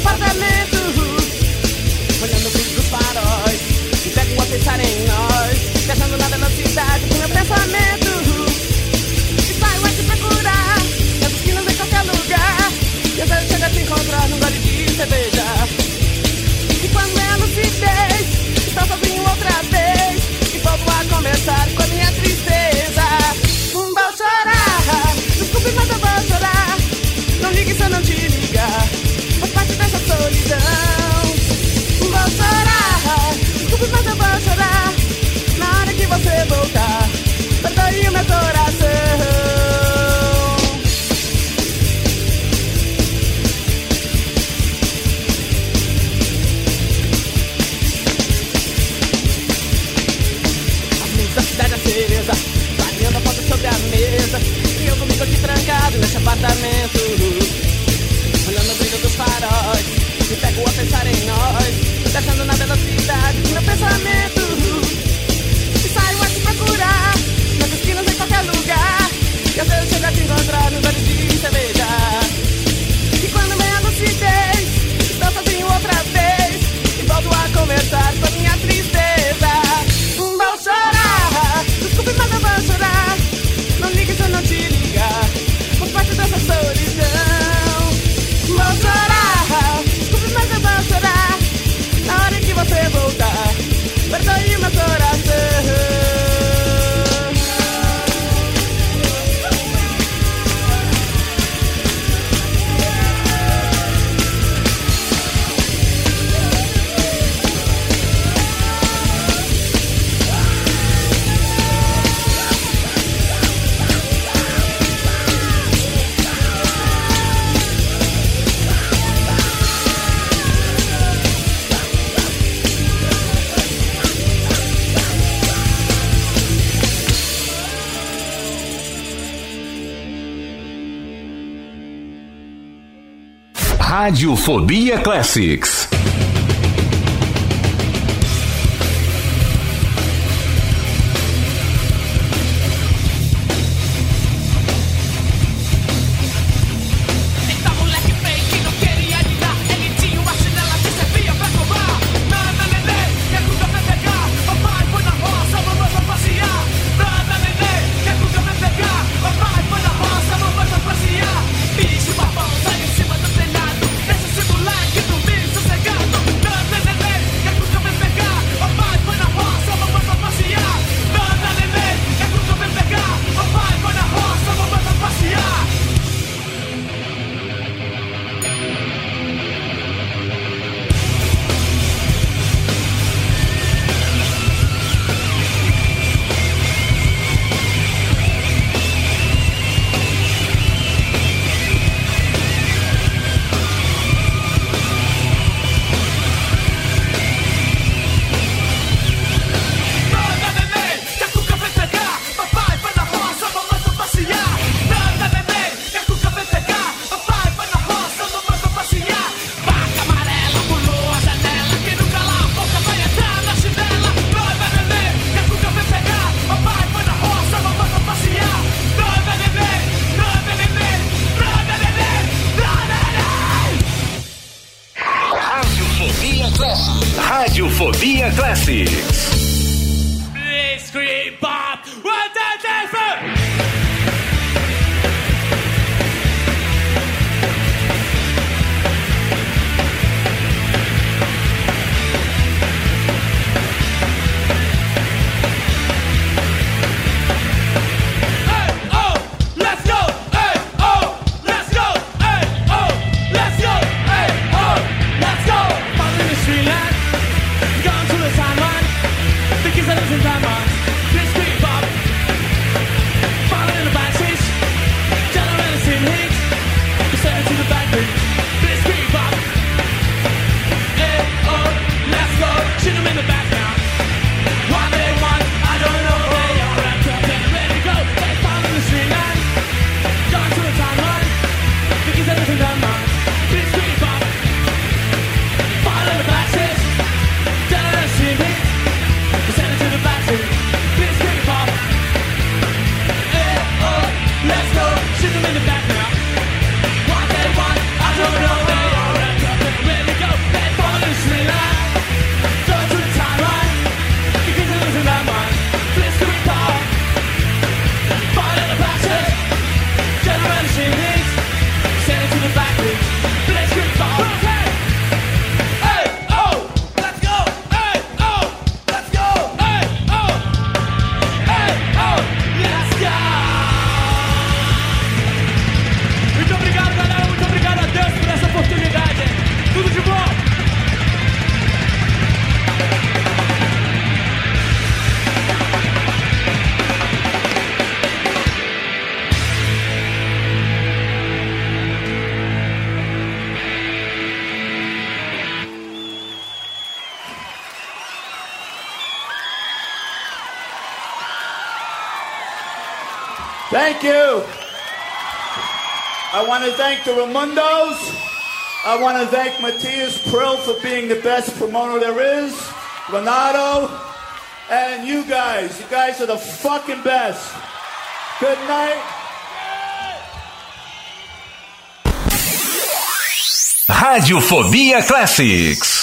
Cidade, Radiofobia Classics. the Ramundos. I want to thank Matthias Prill for being the best promoter there is. Renato. And you guys. You guys are the fucking best. Good night. Radiofobia Classics.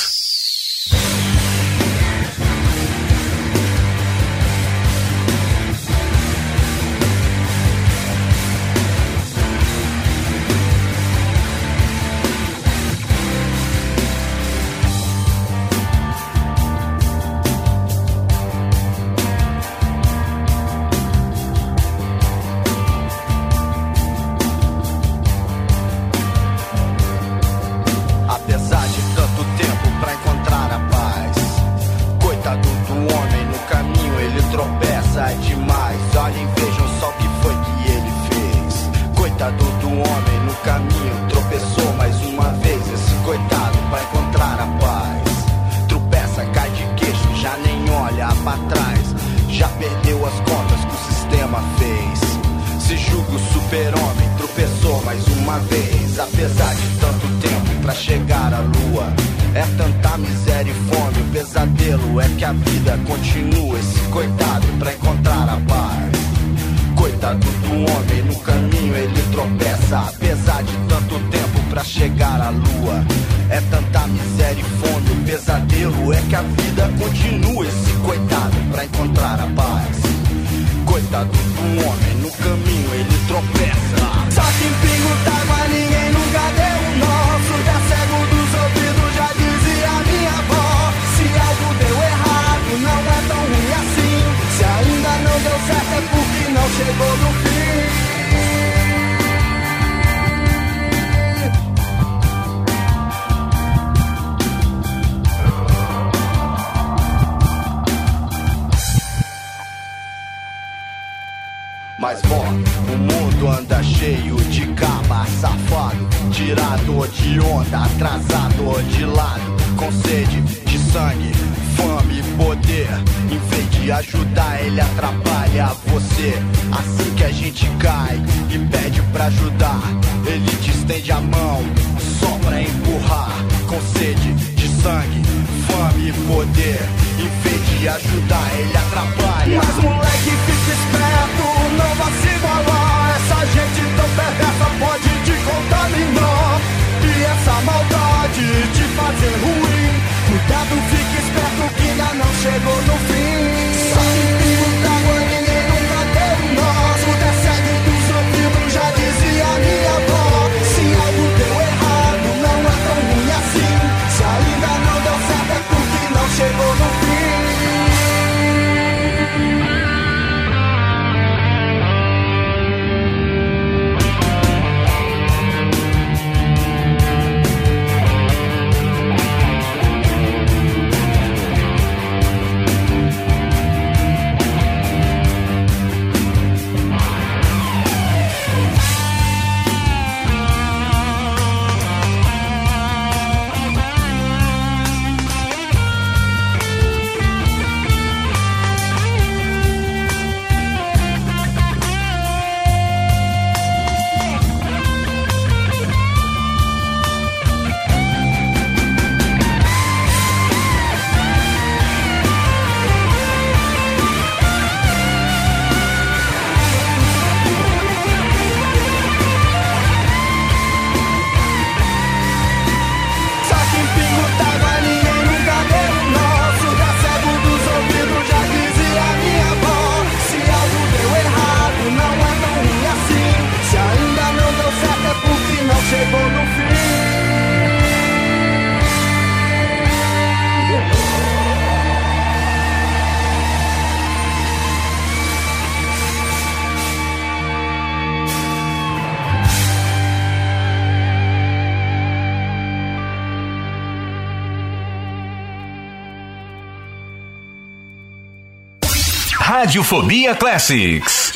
Radiofobia Classics.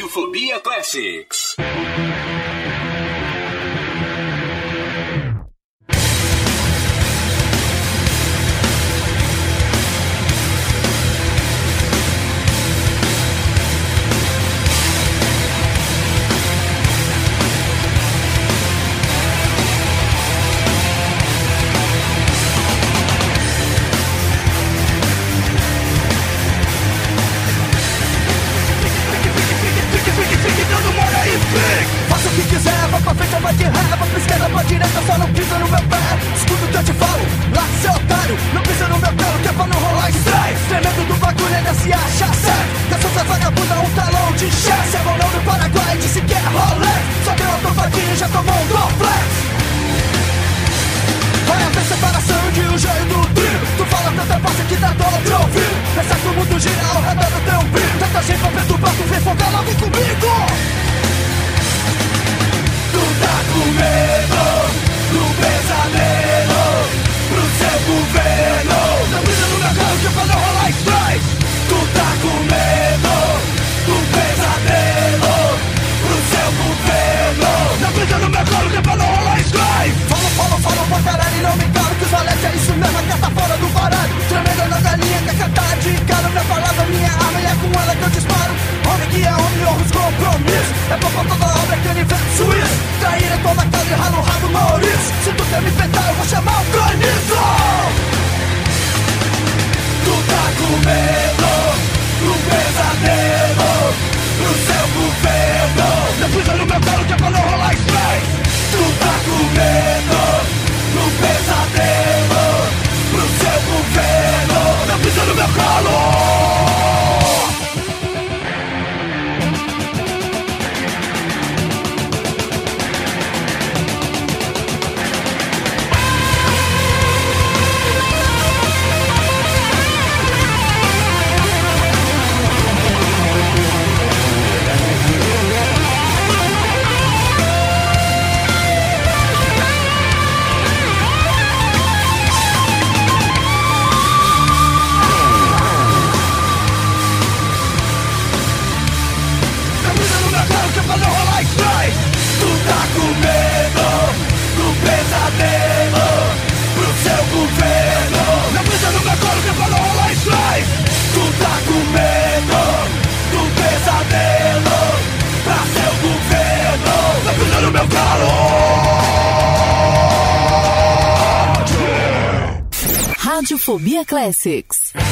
Radiofobia Classics.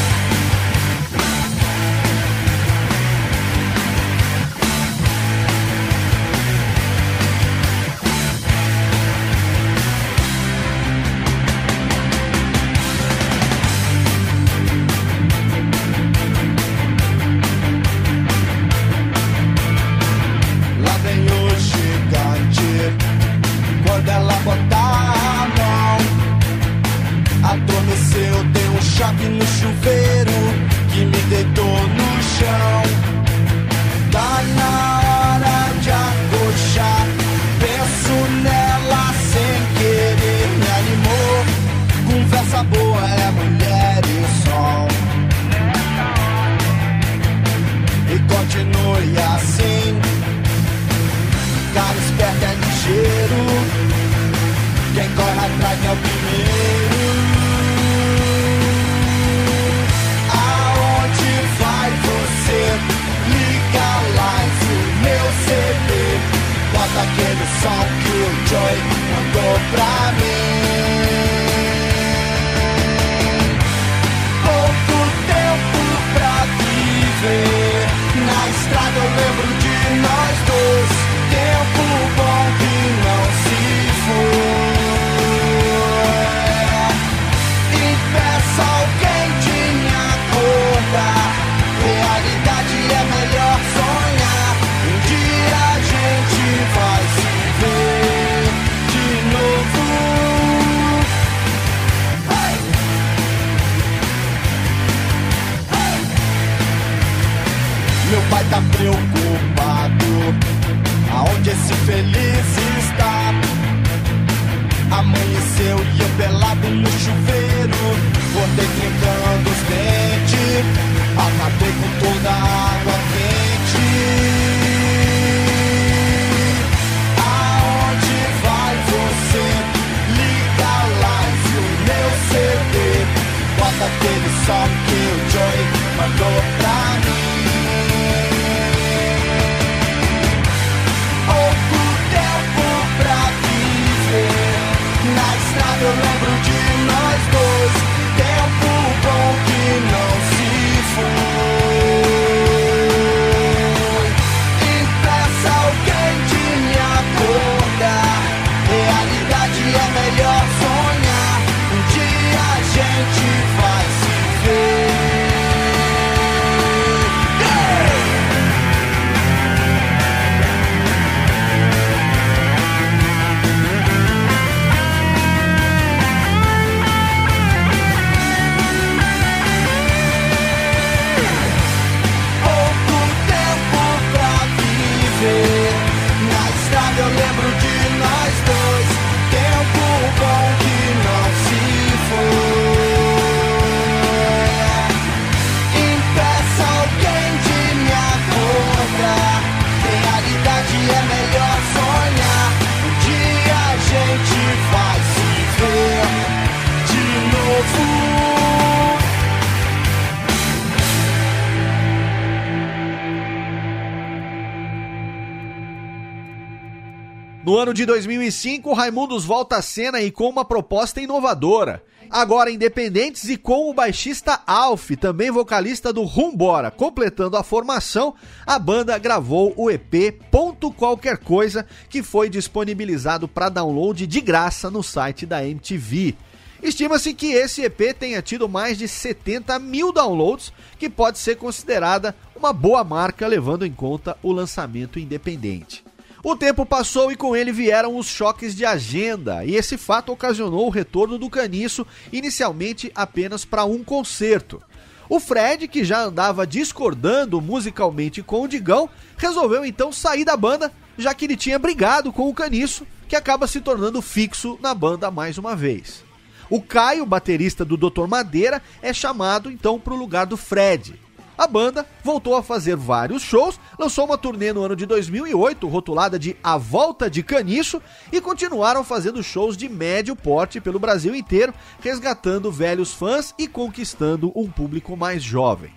Ano de 2005, o Raimundos volta à cena e com uma proposta inovadora. Agora independentes e com o baixista Alf, também vocalista do Rumbora. Completando a formação, a banda gravou o EP Ponto Qualquer Coisa, que foi disponibilizado para download de graça no site da MTV. Estima-se que esse EP tenha tido mais de 70 mil downloads, que pode ser considerada uma boa marca levando em conta o lançamento independente. O tempo passou e com ele vieram os choques de agenda, e esse fato ocasionou o retorno do Caniço, inicialmente apenas para um concerto. O Fred, que já andava discordando musicalmente com o Digão, resolveu então sair da banda, já que ele tinha brigado com o Caniço, que acaba se tornando fixo na banda mais uma vez. O Caio, baterista do Dr. Madeira, é chamado então para o lugar do Fred. A banda voltou a fazer vários shows, lançou uma turnê no ano de 2008, rotulada de A Volta de Caniço, e continuaram fazendo shows de médio porte pelo Brasil inteiro, resgatando velhos fãs e conquistando um público mais jovem.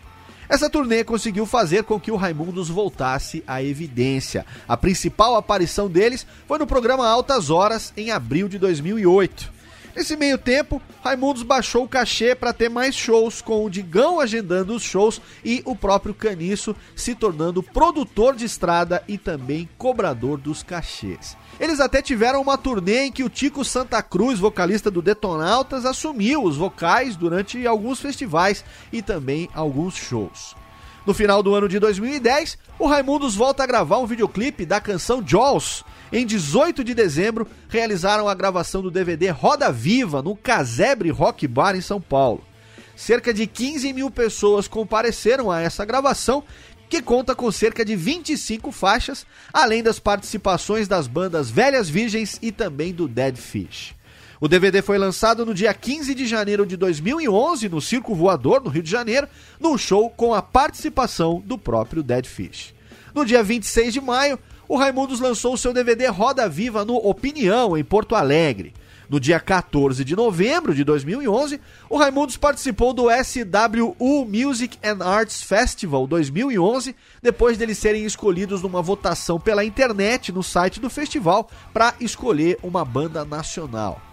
Essa turnê conseguiu fazer com que o Raimundos voltasse à evidência. A principal aparição deles foi no programa Altas Horas, em abril de 2008. Nesse meio tempo, Raimundos baixou o cachê para ter mais shows, com o Digão agendando os shows e o próprio Caniço se tornando produtor de estrada e também cobrador dos cachês. Eles até tiveram uma turnê em que o Tico Santa Cruz, vocalista do Detonautas, assumiu os vocais durante alguns festivais e também alguns shows. No final do ano de 2010, o Raimundos volta a gravar um videoclipe da canção Jaws. Em 18 de dezembro, realizaram a gravação do DVD Roda Viva no Casebre Rock Bar em São Paulo. Cerca de 15 mil pessoas compareceram a essa gravação, que conta com cerca de 25 faixas, além das participações das bandas Velhas Virgens e também do Dead Fish. O DVD foi lançado no dia 15 de janeiro de 2011 no Circo Voador, no Rio de Janeiro, num show com a participação do próprio Dead Fish. No dia 26 de maio, o Raimundos lançou seu DVD Roda Viva no Opinião, em Porto Alegre. No dia 14 de novembro de 2011, o Raimundos participou do SWU Music and Arts Festival 2011, depois deles serem escolhidos numa votação pela internet no site do festival para escolher uma banda nacional.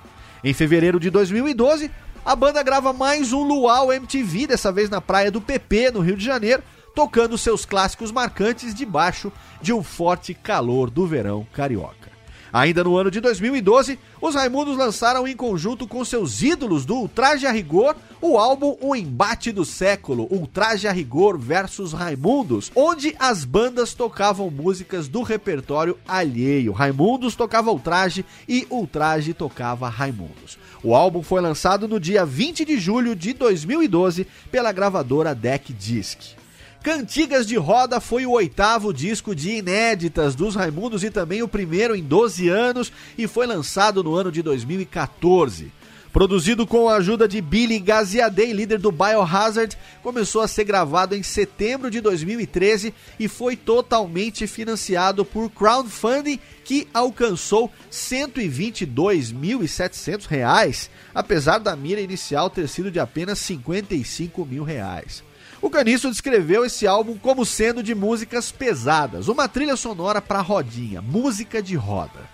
Em fevereiro de 2012, a banda grava mais um Luau MTV, dessa vez na praia do PP, no Rio de Janeiro, tocando seus clássicos marcantes debaixo de um forte calor do verão carioca. Ainda no ano de 2012, os Raimundos lançaram em conjunto com seus ídolos do Ultraje a Rigor o álbum O Embate do Século, Ultraje a Rigor versus Raimundos, onde as bandas tocavam músicas do repertório alheio. Raimundos tocava Ultraje e Ultraje tocava Raimundos. O álbum foi lançado no dia 20 de julho de 2012 pela gravadora Deck Disc. Cantigas de Roda foi o oitavo disco de inéditas dos Raimundos e também o primeiro em 12 anos e foi lançado no ano de 2014. Produzido com a ajuda de Billy Gaziadei, líder do Biohazard, começou a ser gravado em setembro de 2013 e foi totalmente financiado por crowdfunding que alcançou 122.700 reais, apesar da mira inicial ter sido de apenas 55 mil reais. O Caniço descreveu esse álbum como sendo de músicas pesadas, uma trilha sonora para rodinha, música de roda.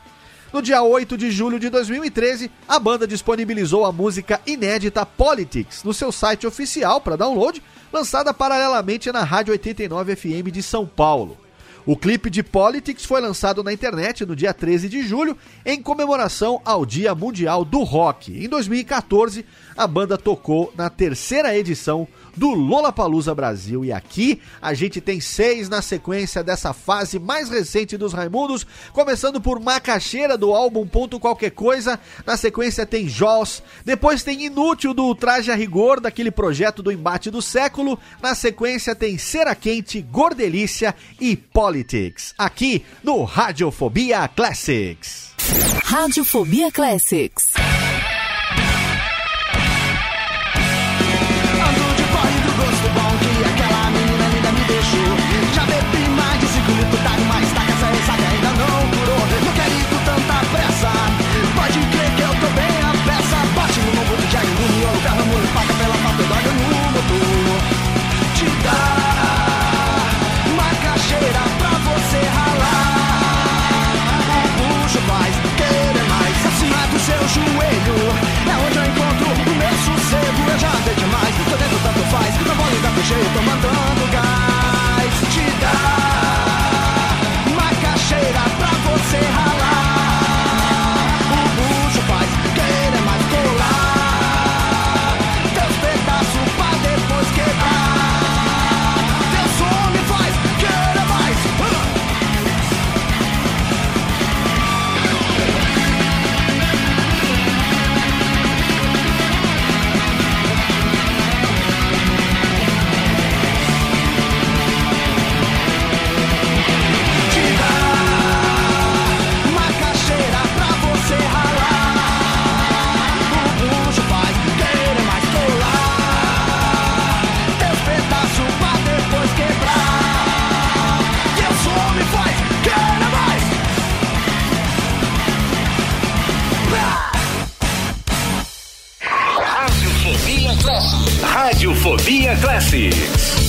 No dia 8 de julho de 2013, a banda disponibilizou a música inédita Politics no seu site oficial para download, lançada paralelamente na Rádio 89 FM de São Paulo. O clipe de Politics foi lançado na internet no dia 13 de julho, em comemoração ao Dia Mundial do Rock. Em 2014, a banda tocou na terceira edição do Lollapalooza Brasil. E aqui a gente tem seis na sequência dessa fase mais recente dos Raimundos, começando por Macaxeira do álbum Ponto Qualquer Coisa, na sequência tem Joss, depois tem Inútil do Traje a Rigor, daquele projeto do embate do século, na sequência tem Cera Quente, Gordelícia e Politics, aqui no Radiofobia Classics. Radiofobia Classics. seu joelho. É onde eu encontro o meu sossego. Eu já dei demais, tô dentro tanto faz. Não vou ligar pro jeito, mandando gás Radiofobia Classics.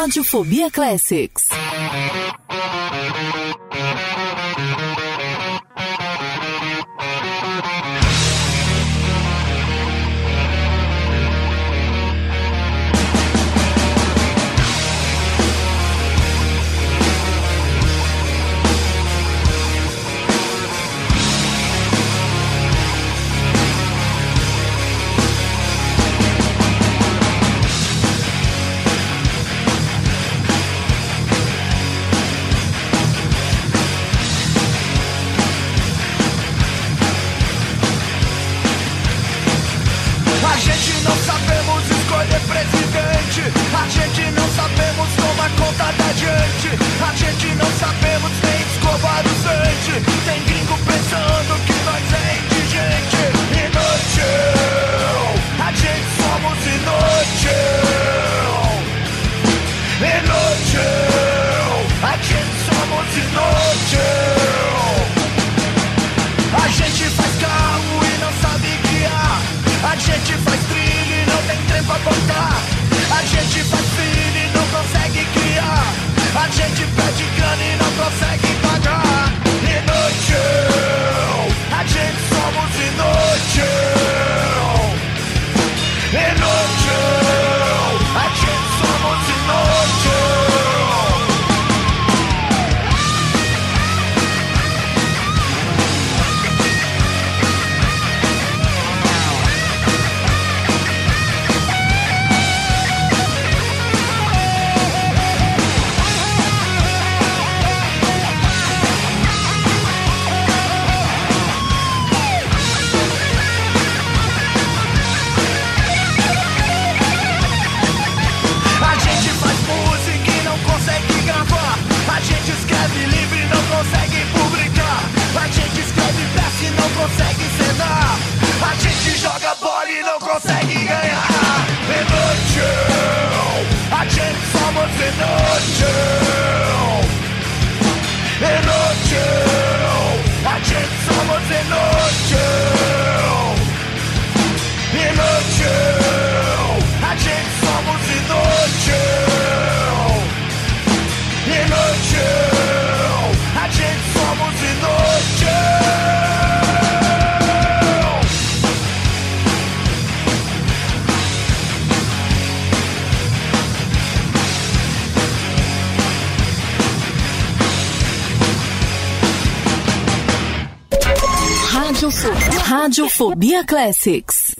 Radiofobia Classics. Radiofobia, Classics.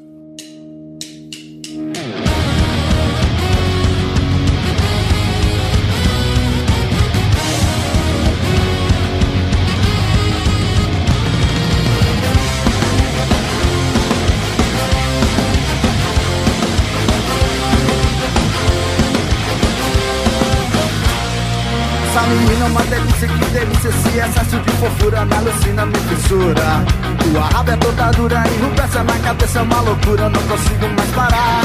Menina uma delícia, que delícia. Esse excesso de fofura me alucina, me fissura. Tua raba é toda dura, enrubesce na cabeça É uma loucura, não consigo mais parar.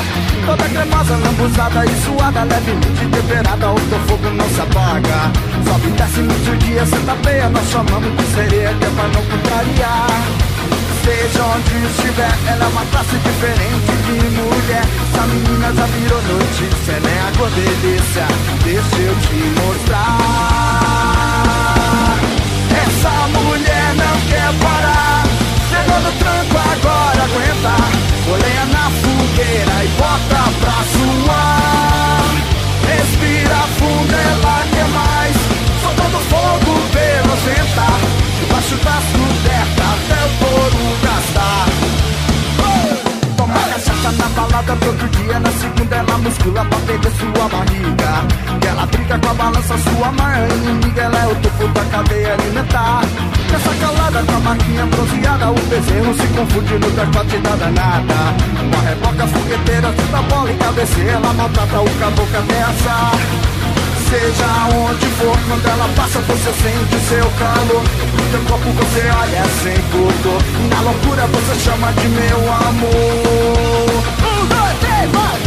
Toda cremosa, lambuzada e suada Levemente temperada, o teu fogo não se apaga. Sobe e desce muito dia, cê tá feia Nós chamamos de sereia, que é pra não contrariar Seja onde estiver, ela é uma classe diferente de mulher. Essa menina já virou notícia, ela é a delícia. Deixa eu te mostrar. Essa mulher não quer parar. Chegou no tranco, agora aguenta. Olha na fogueira e bota pra suar. Respira fundo, ela quer mais. Soltando fogo pela venta Debaixo das cobertas até o couro gastar. Toma cachaça na balada todo dia Na segunda ela muscula pra perder sua barriga. E ela briga com a balança Sua maior inimiga Ela é o topo da cadeia alimentar. Nessa calada com a marquinha bronzeada O bezerro se confunde no transporte da danada. Uma reboca fogueteira Chuta bola e cabeceira Ela maltrata o caboclo até assar Seja onde for, quando ela passa você sente seu calor. No teu corpo você olha sem pudor. Na loucura você chama de meu amor. Um, dois, três, vai!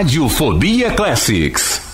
Radiofobia Classics.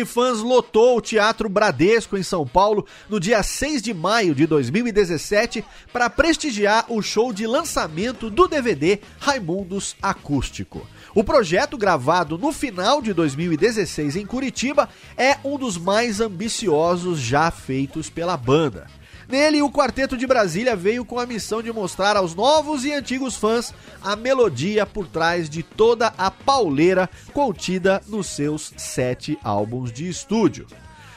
de fãs lotou o Teatro Bradesco em São Paulo no dia 6 de maio de 2017 para prestigiar o show de lançamento do DVD Raimundos Acústico. O projeto, gravado no final de 2016 em Curitiba, é um dos mais ambiciosos já feitos pela banda. Nele, o Quarteto de Brasília veio com a missão de mostrar aos novos e antigos fãs a melodia por trás de toda a pauleira contida nos seus sete álbuns de estúdio.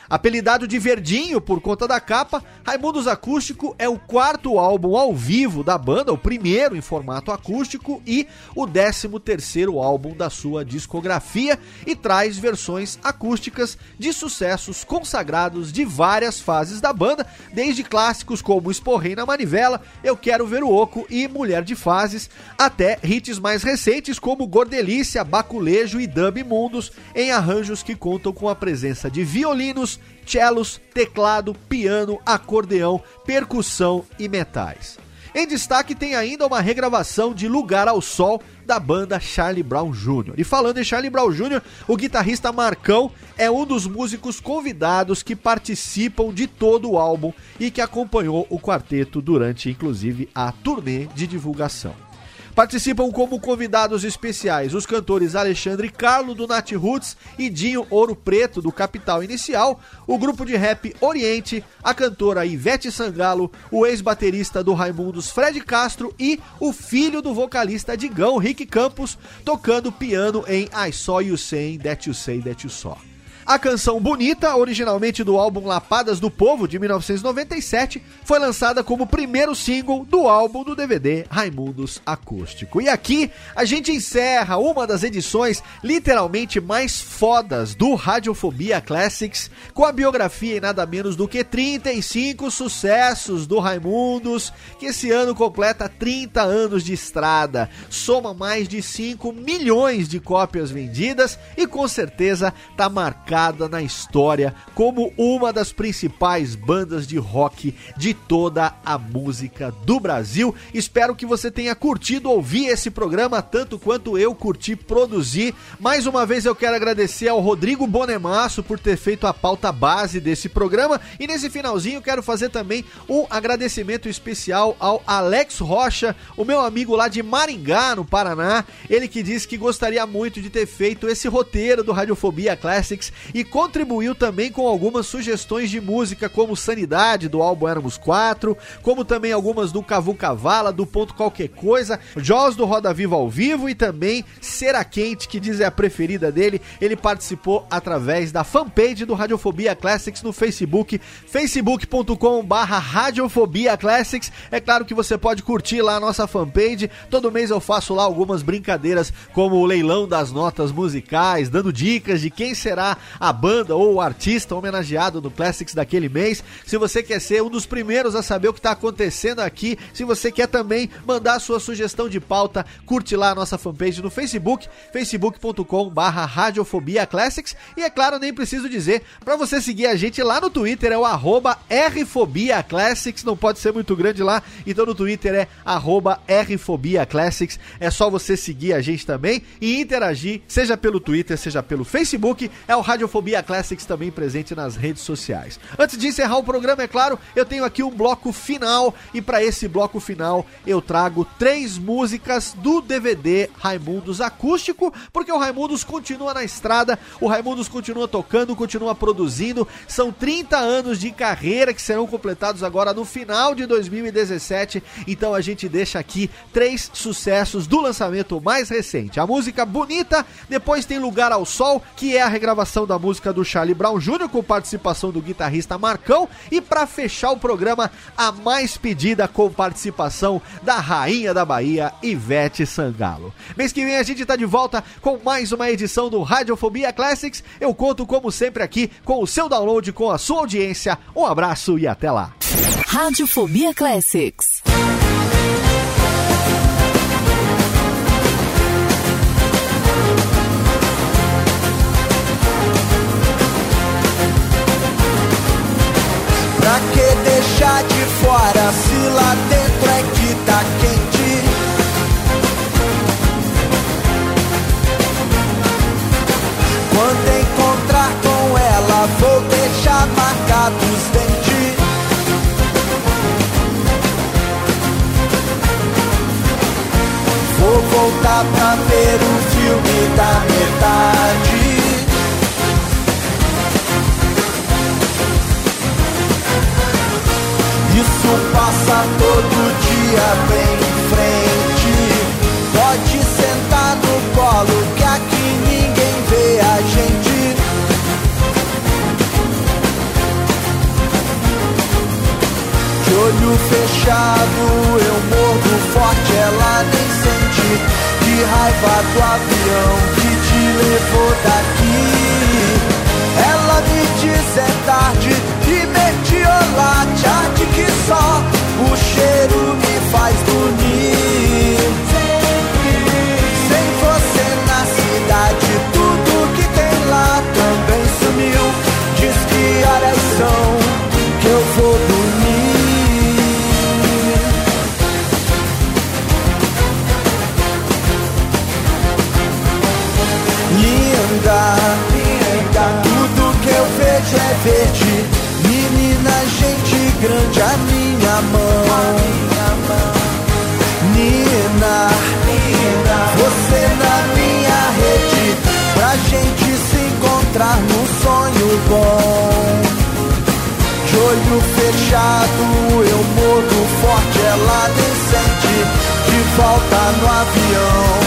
Apelidado de Verdinho por conta da capa, Raimundos Acústico é o quarto álbum ao vivo da banda, o primeiro em formato acústico e o décimo terceiro álbum da sua discografia e traz versões acústicas de sucessos consagrados de várias fases da banda, desde clássicos como Esporrei na Manivela, Eu Quero Ver o Oco e Mulher de Fases, até hits mais recentes como Gordelícia, Baculejo e Dub Mundos, em arranjos que contam com a presença de violinos, cellos, teclado, piano, acordeão, percussão e metais. Em destaque tem ainda uma regravação de Lugar ao Sol da banda Charlie Brown Jr. E falando em Charlie Brown Jr., o guitarrista Marcão é um dos músicos convidados que participam de todo o álbum e que acompanhou o quarteto durante inclusive a turnê de divulgação. Participam como convidados especiais os cantores Alexandre Carlo do Nat Roots e Dinho Ouro Preto do Capital Inicial, o grupo de rap Oriente, a cantora Ivete Sangalo, o ex-baterista do Raimundos Fred Castro e o filho do vocalista Digão, Rick Campos, tocando piano em I Saw You Saying That You Say That You Saw. A canção Bonita, originalmente do álbum Lapadas do Povo de 1997, foi lançada como primeiro single do álbum do DVD Raimundos Acústico. E aqui a gente encerra uma das edições literalmente mais fodas do Radiofobia Classics, com a biografia em nada menos do que 35 sucessos do Raimundos, que esse ano completa 30 anos de estrada, soma mais de 5 milhões de cópias vendidas e com certeza tá marcado marcada na história como uma das principais bandas de rock de toda a música do Brasil. Espero que você tenha curtido ouvir esse programa tanto quanto eu curti produzir. Mais uma vez eu quero agradecer ao Rodrigo Bonemasso por ter feito a pauta base desse programa e nesse finalzinho quero fazer também um agradecimento especial ao Alex Rocha, o meu amigo lá de Maringá, no Paraná. Ele que disse que gostaria muito de ter feito esse roteiro do Radiofobia Classics e contribuiu também com algumas sugestões de música, como Sanidade, do álbum Éramos 4, como também algumas do Cavu Cavala, do Ponto Qualquer Coisa, Jaws do Roda Viva ao Vivo e também Cera Quente, que diz é a preferida dele. Ele participou através da fanpage do Radiofobia Classics no Facebook, facebook.com barra Radiofobia Classics. É claro que você pode curtir lá a nossa fanpage. Todo mês eu faço lá algumas brincadeiras, como o leilão das notas musicais, dando dicas de quem será a banda ou o artista homenageado no Classics daquele mês. Se você quer ser um dos primeiros a saber o que está acontecendo aqui, se você quer também mandar sua sugestão de pauta, curte lá a nossa fanpage no Facebook, facebook.com barra Radiofobia Classics. E é claro, nem preciso dizer, para você seguir a gente lá no Twitter é o arroba Rfobia Classics, não pode ser muito grande lá, então no Twitter é arroba Rfobia Classics. É só você seguir a gente também e interagir, seja pelo Twitter, seja pelo Facebook, é o Radiofobia Classics também presente nas redes sociais. Antes de encerrar o programa, é claro, eu tenho aqui um bloco final e para esse bloco final eu trago três músicas do DVD Raimundos Acústico, porque o Raimundos continua na estrada, o Raimundos continua tocando, continua produzindo. São 30 anos de carreira que serão completados agora no final de 2017. Então a gente deixa aqui três sucessos do lançamento mais recente. A música Bonita, depois tem Lugar ao Sol, que é a regravação da música do Charlie Brown Jr. com participação do guitarrista Marcão e para fechar o programa a mais pedida com participação da rainha da Bahia, Ivete Sangalo. Mês que vem a gente tá de volta com mais uma edição do Radiofobia Classics. Eu conto como sempre aqui com o seu download, com a sua audiência. Um abraço e até lá. Radiofobia Classics. Pra que deixar de fora se lá dentro é que tá quente? Quando encontrar com ela, vou deixar marcados os dentes. Vou voltar pra ver o filme da metade. isso passa todo dia bem em frente. Pode sentar no colo que aqui ninguém vê a gente. De olho fechado eu morro forte, ela nem sente. Que raiva do avião que te levou daqui. Ela me diz é tarde e arde que só o cheiro me faz dormir. Sem você na cidade, tudo que tem lá também sumiu. Diz que horas são que eu vou dormir. Linda, linda, tudo que eu vejo é verde. Grande, a minha mão. Nina, você na minha rede, pra gente se encontrar num sonho bom. De olho fechado, eu morro forte, ela nem sente. De volta no avião,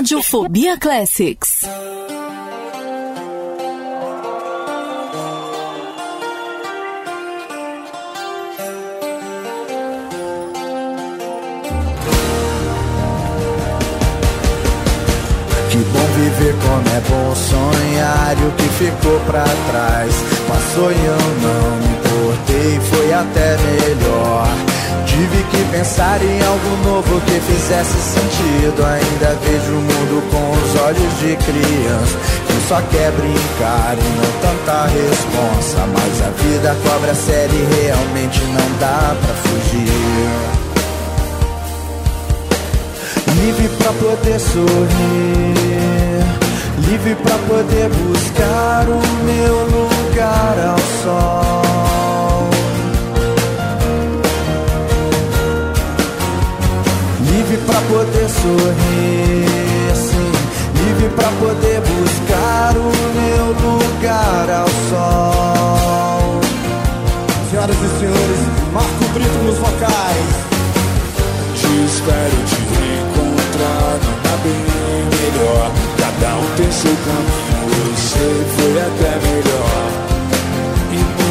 Radiofobia Classics. Que bom viver como é bom sonhar e o que ficou pra trás passou e eu não me importei, foi até melhor. Que pensar em algo novo que fizesse sentido. Ainda vejo o mundo com os olhos de criança que só quer brincar e não tanta responsa. Mas a vida cobra séria e realmente não dá pra fugir. Livre pra poder sorrir, livre pra poder buscar o meu lugar ao sol. Livre pra poder sorrir, sim, livre pra poder buscar o meu lugar ao sol. Senhoras e senhores, Marco Brito nos vocais. Te espero te encontrar numa bem melhor. Cada um tem seu caminho, sei, foi até melhor.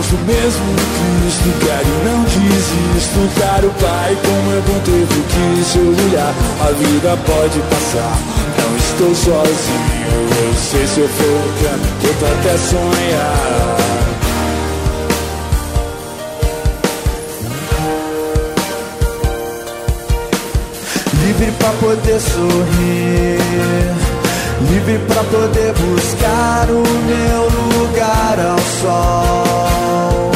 Do mesmo Cristo, quero e não desisto. Caro Pai, como é bom ter o que seu olhar. A vida pode passar, não estou sozinho. Eu sei se eu for tô até sonhar. Livre pra poder sorrir, livre pra poder buscar o meu lugar ao sol.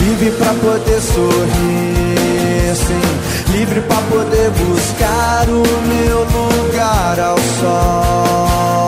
Livre pra poder sorrir, sim, livre pra poder buscar o meu lugar ao sol.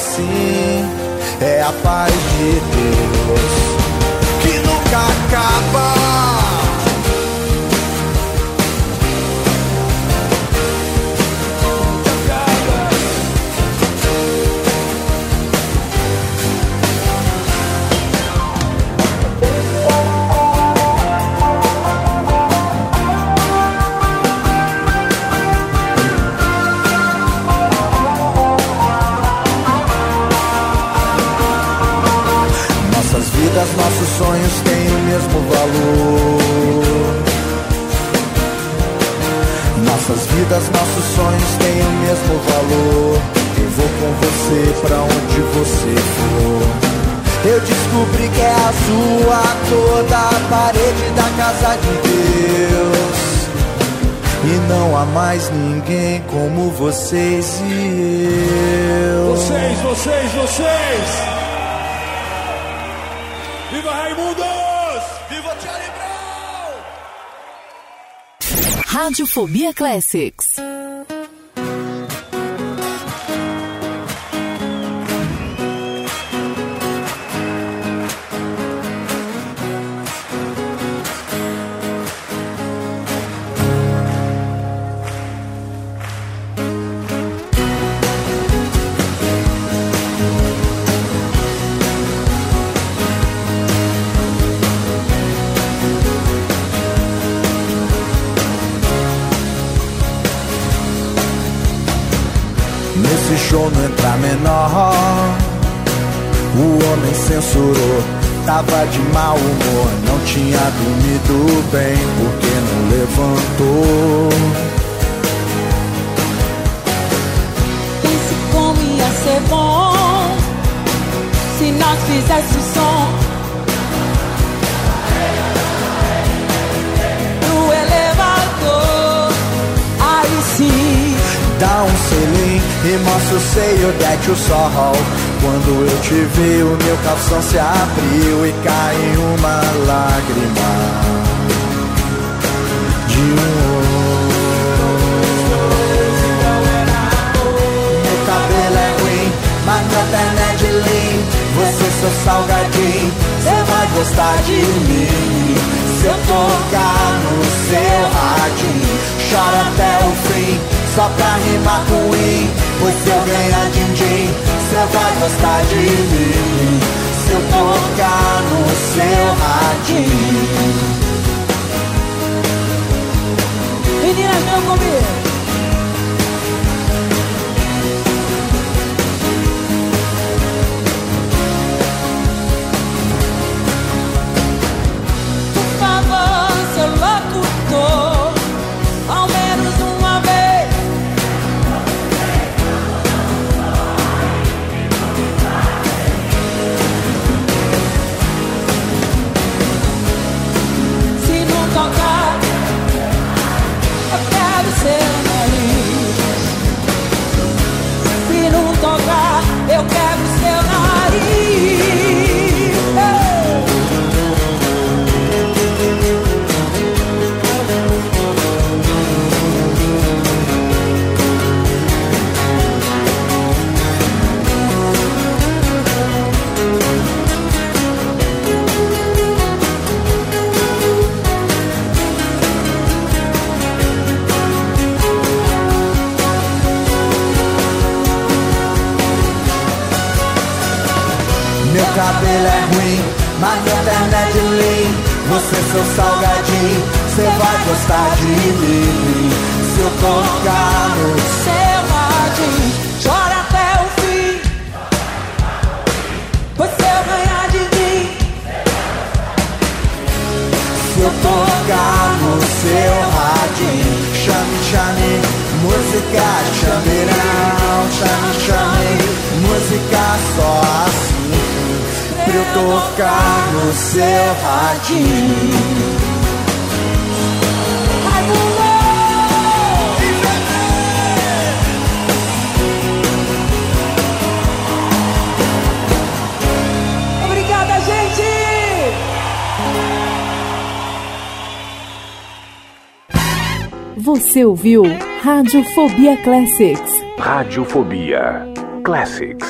Assim, é a paz de Deus que nunca acaba. Nossas vidas, nossos sonhos têm o mesmo valor. Eu vou com você pra onde você for. Eu descobri que é a sua toda a parede da casa de Deus. E não há mais ninguém como vocês e eu. Vocês, vocês, vocês! Radiofobia Classics. Censurou, tava de mau humor. Não tinha dormido bem porque não levantou. Pense como ia ser bom se nós fizesse o som no elevador. Aí sim, Dá um selim e mostra o seio dete o sol. Quando eu te vi, o meu calção se abriu e caiu uma lágrima de um Meu cabelo é ruim, mas minha perna é de lean. Você seu salgadinho, você vai gostar de mim. Se eu tocar no seu radinho, chora até o fim, só pra rimar in. Pois se eu ganhar din-din, você vai gostar de mim. Se eu tocar no seu radinho. meninas, meu comigo. Cabelo é ruim, mas é de lean. Você seu salgadinho, você vai gostar de mim. Se eu tocar no Seu radinho, chora até o fim. Pois se eu ganhar de mim, Se eu tocar no seu radinho, chame, chame, música, chameirão, chame, chame, música só assim. Pra eu tocar no seu radinho. Obrigada, gente! Você ouviu Radiofobia Classics. Radiofobia Classics.